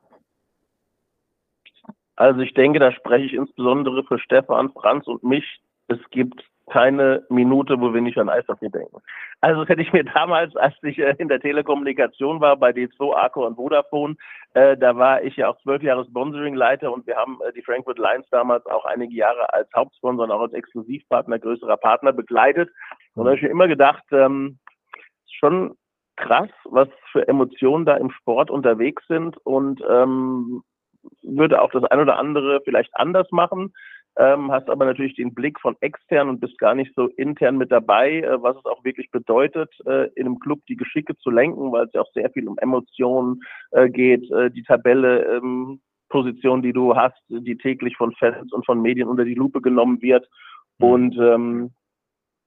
Speaker 4: Also ich denke, da spreche ich insbesondere für Stefan, Franz und mich, es gibt keine Minute, wo wir nicht an Eishockey denken. Also das hätte ich mir damals, als ich äh, in der Telekommunikation war, bei D2, Arco und Vodafone, äh, da war ich ja auch zwölf Jahre Sponsoring-Leiter und wir haben äh, die Frankfurt Lions damals auch einige Jahre als Hauptsponsor und auch als Exklusivpartner, größerer Partner begleitet. Und da habe ich mir immer gedacht, ähm, schon krass, was für Emotionen da im Sport unterwegs sind und ähm, würde auch das ein oder andere vielleicht anders machen ähm, hast aber natürlich den Blick von extern und bist gar nicht so intern mit dabei, äh, was es auch wirklich bedeutet, äh, in einem Club die Geschicke zu lenken, weil es ja auch sehr viel um Emotionen äh, geht, äh, die Tabelle, ähm, Position, die du hast, die täglich von Fans und von Medien unter die Lupe genommen wird. Mhm. Und ähm,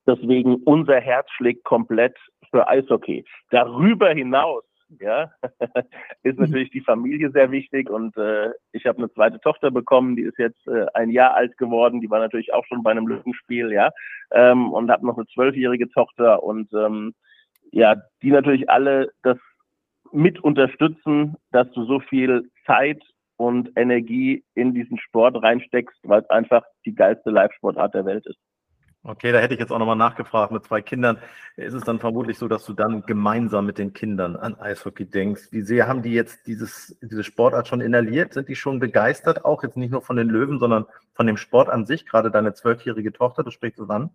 Speaker 4: deswegen unser Herz schlägt komplett für Eishockey. Darüber hinaus ja, ist natürlich die Familie sehr wichtig und äh, ich habe eine zweite Tochter bekommen, die ist jetzt äh, ein Jahr alt geworden, die war natürlich auch schon bei einem Lückenspiel, ja, ähm, und habe noch eine zwölfjährige Tochter und ähm, ja, die natürlich alle das mit unterstützen, dass du so viel Zeit und Energie in diesen Sport reinsteckst, weil es einfach die geilste Live-Sportart der Welt ist.
Speaker 2: Okay, da hätte ich jetzt auch nochmal nachgefragt mit zwei Kindern. Ist es dann vermutlich so, dass du dann gemeinsam mit den Kindern an Eishockey denkst? Wie sehr haben die jetzt dieses, diese Sportart schon inhaliert? Sind die schon begeistert? Auch jetzt nicht nur von den Löwen, sondern von dem Sport an sich? Gerade deine zwölfjährige Tochter, du sprichst es an?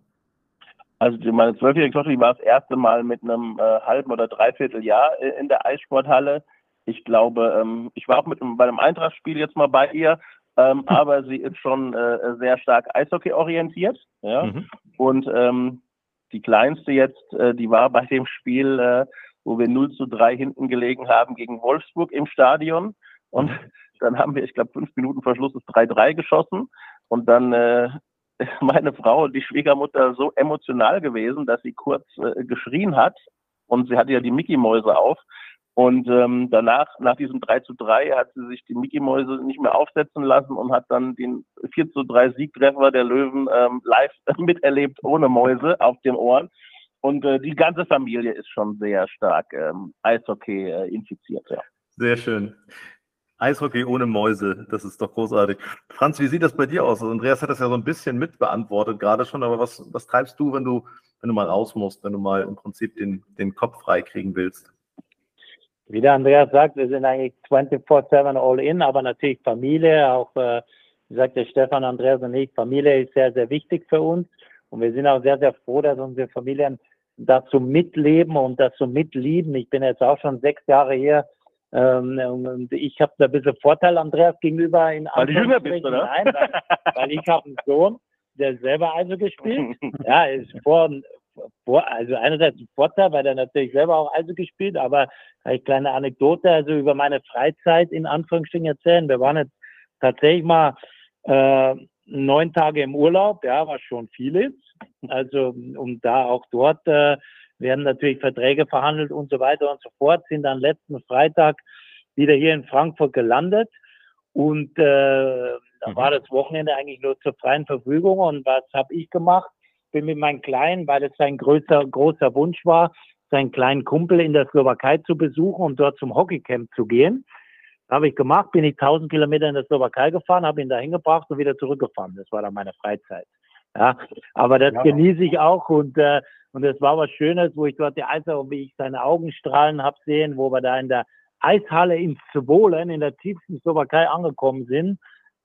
Speaker 4: Also meine zwölfjährige Tochter, die war das erste Mal mit einem äh, halben oder dreiviertel Jahr äh, in der Eissporthalle. Ich glaube, ähm, ich war auch mit bei einem Eintrachtspiel jetzt mal bei ihr ähm, aber sie ist schon äh, sehr stark Eishockey orientiert. Ja? Mhm. Und ähm, die kleinste jetzt, äh, die war bei dem Spiel, äh, wo wir 0 zu 3 hinten gelegen haben gegen Wolfsburg im Stadion. Und dann haben wir, ich glaube, fünf Minuten vor Schluss ist 3-3 geschossen. Und dann äh, ist meine Frau, die Schwiegermutter, so emotional gewesen, dass sie kurz äh, geschrien hat. Und sie hatte ja die Mickey-Mäuse auf. Und ähm, danach, nach diesem 3 zu 3, hat sie sich die Mickey-Mäuse nicht mehr aufsetzen lassen und hat dann den 4 zu 3 Siegtreffer der Löwen ähm, live miterlebt, ohne Mäuse auf den Ohren. Und äh, die ganze Familie ist schon sehr stark ähm, Eishockey äh, infiziert. Ja.
Speaker 2: Sehr schön. Eishockey ohne Mäuse, das ist doch großartig. Franz, wie sieht das bei dir aus? Also Andreas hat das ja so ein bisschen mitbeantwortet gerade schon, aber was, was treibst du, wenn du, wenn du mal raus musst, wenn du mal im Prinzip den, den Kopf frei kriegen willst?
Speaker 5: Wie der Andreas sagt, wir sind eigentlich 24-7 all in, aber natürlich Familie, auch, äh, wie sagt der Stefan, Andreas und ich, Familie ist sehr, sehr wichtig für uns. Und wir sind auch sehr, sehr froh, dass unsere Familien dazu mitleben und dazu mitlieben. Ich bin jetzt auch schon sechs Jahre hier ähm, und ich habe da ein bisschen Vorteil Andreas gegenüber in
Speaker 4: Weil du jünger bist, oder?
Speaker 5: Nein, weil, weil ich habe einen Sohn, der selber also gespielt. ja, ist vor, vor, also einerseits ein Vorteil, weil er natürlich selber auch also gespielt, aber eine kleine Anekdote, also über meine Freizeit in Anführungsstrichen erzählen. Wir waren jetzt tatsächlich mal äh, neun Tage im Urlaub, ja, was schon viel ist. Also um da auch dort äh, werden natürlich Verträge verhandelt und so weiter und so fort, sind dann letzten Freitag wieder hier in Frankfurt gelandet. Und äh, da mhm. war das Wochenende eigentlich nur zur freien Verfügung. Und was habe ich gemacht? Bin mit meinem Kleinen, weil es sein größer, großer Wunsch war, seinen kleinen Kumpel in der Slowakei zu besuchen und dort zum Hockeycamp zu gehen. Habe ich gemacht, bin ich 1000 Kilometer in der Slowakei gefahren, habe ihn da hingebracht und wieder zurückgefahren. Das war dann meine Freizeit. Ja, aber das ja. genieße ich auch und äh, und es war was Schönes, wo ich dort die Eiser und wie ich seine Augen strahlen habe sehen, wo wir da in der Eishalle in Zwolen in der tiefsten Slowakei angekommen sind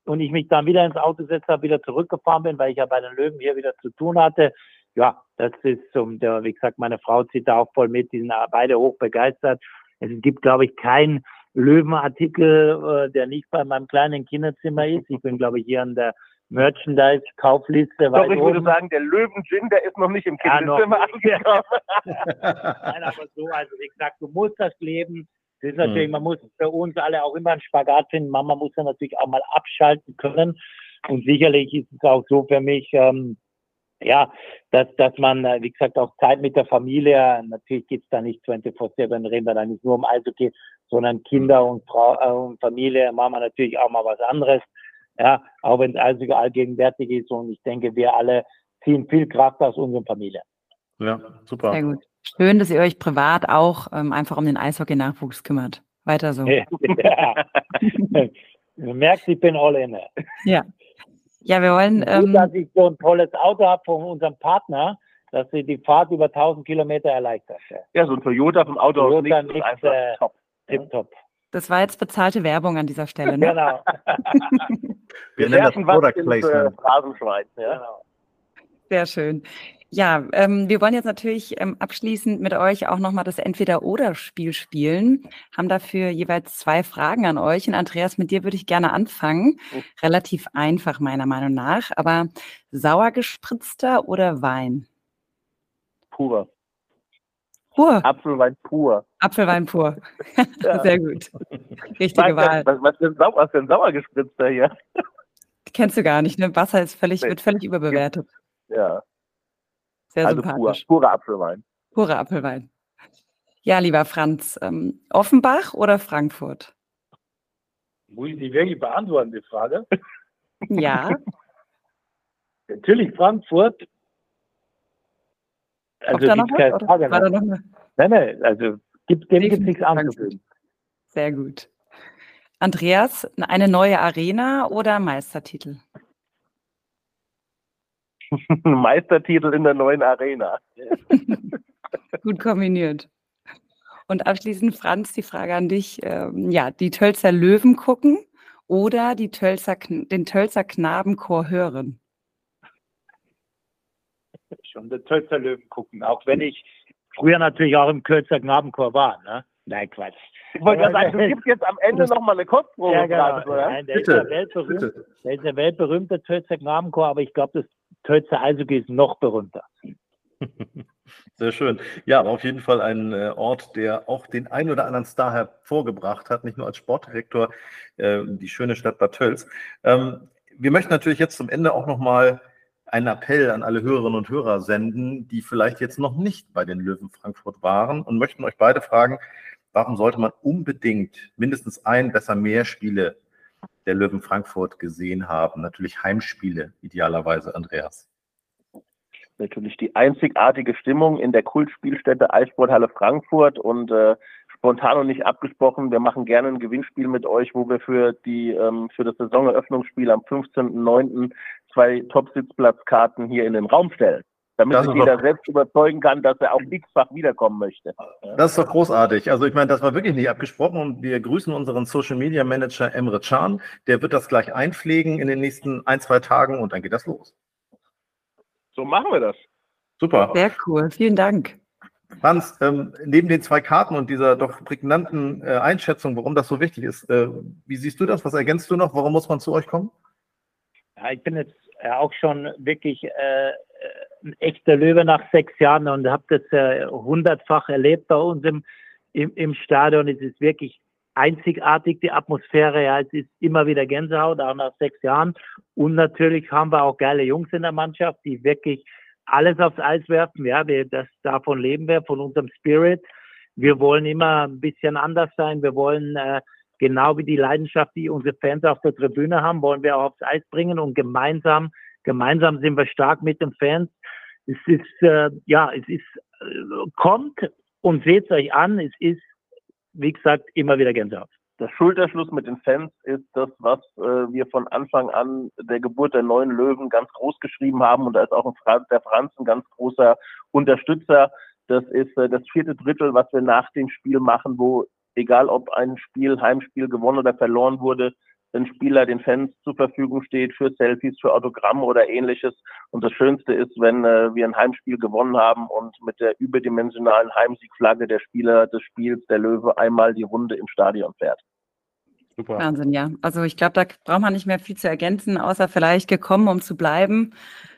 Speaker 5: und ich mich dann wieder ins Auto gesetzt habe, wieder zurückgefahren bin, weil ich ja bei den Löwen hier wieder zu tun hatte. Ja, das ist so, wie gesagt, meine Frau zieht da auch voll mit, die sind beide hoch begeistert. Es gibt, glaube ich, keinen Löwenartikel, äh, der nicht bei meinem kleinen Kinderzimmer ist. Ich bin, glaube ich, hier an der Merchandise-Kaufliste.
Speaker 4: Doch, ich oben. würde sagen, der Löwen-Gin, der ist noch nicht im Kinderzimmer ja, angekommen.
Speaker 5: Nein, aber so, also wie gesagt, du musst das leben. Das ist natürlich, mhm. man muss für uns alle auch immer einen Spagat finden. Mama muss ja natürlich auch mal abschalten können. Und sicherlich ist es auch so für mich, ähm, ja, dass, dass man, äh, wie gesagt, auch Zeit mit der Familie, natürlich geht's da nicht 24-7, reden wir da nicht nur um Eishockey, sondern Kinder und Frau äh, und Familie machen wir natürlich auch mal was anderes. Ja, auch wenn es Eishockey allgegenwärtig ist und ich denke, wir alle ziehen viel Kraft aus unseren Familien.
Speaker 2: Ja, super.
Speaker 3: Sehr gut. Schön, dass ihr euch privat auch ähm, einfach um den Eishockey-Nachwuchs kümmert. Weiter so. Ja.
Speaker 5: du merkst, ich bin all in.
Speaker 3: Ja. Ja, wir wollen.
Speaker 5: Ähm, Gut, dass ich so ein tolles Auto habe von unserem Partner, dass sie die Fahrt über 1000 Kilometer erleichtert.
Speaker 4: Ja, so ein Toyota vom Auto
Speaker 5: Toyota nix, einfach äh, top. Tipptopp.
Speaker 3: Das war jetzt bezahlte Werbung an dieser Stelle. Ne?
Speaker 5: genau.
Speaker 4: wir, wir nennen das Product Placement. Phrasenschwein. Ja. Genau.
Speaker 3: Sehr schön. Ja, ähm, wir wollen jetzt natürlich ähm, abschließend mit euch auch nochmal das Entweder-Oder-Spiel spielen. Haben dafür jeweils zwei Fragen an euch. Und Andreas, mit dir würde ich gerne anfangen. Oh. Relativ einfach meiner Meinung nach. Aber sauer gespritzter oder Wein?
Speaker 4: Purer.
Speaker 3: Pur.
Speaker 4: Apfelwein pur.
Speaker 3: Apfelwein pur. Ja. Sehr gut. Richtige Wahl.
Speaker 4: Was, was, für ein Sau, was für ein Sauergespritzter hier?
Speaker 3: Kennst du gar nicht, ne? Wasser ist völlig, nee. wird völlig überbewertet.
Speaker 4: Ja.
Speaker 3: Sehr also sympathisch.
Speaker 4: Pur, purer Apfelwein.
Speaker 3: Purer Apfelwein. Ja, lieber Franz, ähm, Offenbach oder Frankfurt?
Speaker 5: Muss ich die wirklich beantworten, die Frage?
Speaker 3: Ja.
Speaker 5: Natürlich Frankfurt.
Speaker 3: Also da gibt keine Frage. War da noch eine?
Speaker 5: Nein, nein, also gibt, dem gibt nichts anzufügen.
Speaker 3: Sehr gut. Andreas, eine neue Arena oder Meistertitel?
Speaker 4: Meistertitel in der neuen Arena.
Speaker 3: Gut kombiniert. Und abschließend, Franz, die Frage an dich. Ähm, ja, die Tölzer Löwen gucken oder die Tölzer, den Tölzer Knabenchor hören?
Speaker 5: Schon den Tölzer Löwen gucken, auch wenn ich früher natürlich auch im Kölzer Knabenchor war. Ne? Nein, Quatsch.
Speaker 4: Ich wollte ja sagen, du gibst jetzt am Ende nochmal eine Kostprobe. Ja,
Speaker 5: genau. Nein, der, bitte, ist der, weltberühmt, der ist der weltberühmte Tölzer Knabenchor, aber ich glaube, das Tölzer Eishockey ist noch berühmter.
Speaker 2: Sehr schön. Ja, aber auf jeden Fall ein äh, Ort, der auch den ein oder anderen Star hervorgebracht hat, nicht nur als Sportdirektor, äh, die schöne Stadt Bad Tölz. Ähm, wir möchten natürlich jetzt zum Ende auch nochmal einen Appell an alle Hörerinnen und Hörer senden, die vielleicht jetzt noch nicht bei den Löwen Frankfurt waren und möchten euch beide fragen, warum sollte man unbedingt mindestens ein, besser mehr Spiele der Löwen Frankfurt gesehen haben. Natürlich Heimspiele, idealerweise, Andreas.
Speaker 4: Natürlich die einzigartige Stimmung in der Kultspielstätte Eissporthalle Frankfurt und äh, spontan und nicht abgesprochen. Wir machen gerne ein Gewinnspiel mit euch, wo wir für die ähm, für das Saisoneröffnungsspiel am 15.09. zwei Top-Sitzplatzkarten hier in den Raum stellen damit das sich jeder doch, selbst überzeugen kann, dass er auch x-fach wiederkommen möchte.
Speaker 2: Das ist doch großartig. Also ich meine, das war wirklich nicht abgesprochen und wir grüßen unseren Social Media Manager Emre Can. Der wird das gleich einpflegen in den nächsten ein, zwei Tagen und dann geht das los.
Speaker 4: So machen wir das.
Speaker 2: Super.
Speaker 3: Sehr cool. Vielen Dank.
Speaker 2: Franz, ähm, neben den zwei Karten und dieser doch prägnanten äh, Einschätzung, warum das so wichtig ist, äh, wie siehst du das? Was ergänzt du noch? Warum muss man zu euch kommen?
Speaker 5: Ja, ich bin jetzt ja auch schon wirklich äh, ein echter Löwe nach sechs Jahren und habe das äh, hundertfach erlebt bei uns im, im, im Stadion. Es ist wirklich einzigartig, die Atmosphäre. Ja, es ist immer wieder Gänsehaut, auch nach sechs Jahren. Und natürlich haben wir auch geile Jungs in der Mannschaft, die wirklich alles aufs Eis werfen. Ja, wir, das, davon leben wir, von unserem Spirit. Wir wollen immer ein bisschen anders sein. Wir wollen äh, genau wie die Leidenschaft, die unsere Fans auf der Tribüne haben, wollen wir auch aufs Eis bringen und gemeinsam Gemeinsam sind wir stark mit den Fans. Es ist, äh, ja, es ist, äh, kommt und seht euch an. Es ist, wie gesagt, immer wieder Gänsehaut.
Speaker 4: Der Schulterschluss mit den Fans ist das, was äh, wir von Anfang an der Geburt der neuen Löwen ganz groß geschrieben haben. Und da ist auch Franz, der Franz ein ganz großer Unterstützer. Das ist äh, das vierte Drittel, was wir nach dem Spiel machen, wo egal ob ein Spiel, Heimspiel gewonnen oder verloren wurde, ein Spieler den Fans zur Verfügung steht für Selfies, für Autogramme oder ähnliches. Und das Schönste ist, wenn äh, wir ein Heimspiel gewonnen haben und mit der überdimensionalen Heimsiegflagge der Spieler des Spiels, der Löwe, einmal die Runde im Stadion fährt.
Speaker 3: Super. Wahnsinn, ja. Also ich glaube, da braucht man nicht mehr viel zu ergänzen, außer vielleicht gekommen, um zu bleiben.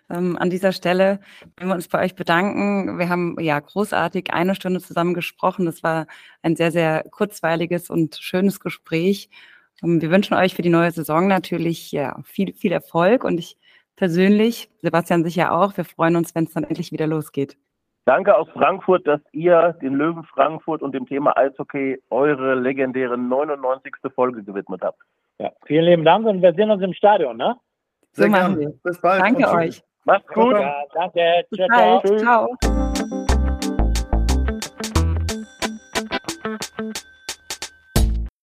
Speaker 3: Ähm, an dieser Stelle wollen wir uns bei euch bedanken. Wir haben ja großartig eine Stunde zusammen gesprochen. Das war ein sehr, sehr kurzweiliges und schönes Gespräch. Ähm, wir wünschen euch für die neue Saison natürlich ja, viel, viel Erfolg und ich persönlich, Sebastian sicher auch, wir freuen uns, wenn es dann endlich wieder losgeht.
Speaker 4: Danke aus Frankfurt, dass ihr den Löwen Frankfurt und dem Thema Eishockey eure legendäre 99. Folge gewidmet habt.
Speaker 5: Ja, vielen lieben Dank und wir sehen uns im Stadion, ne?
Speaker 3: Sehr so gerne. Bis bald. Danke euch.
Speaker 4: Macht's gut.
Speaker 5: Ja, danke. Bis ciao, ciao. ciao.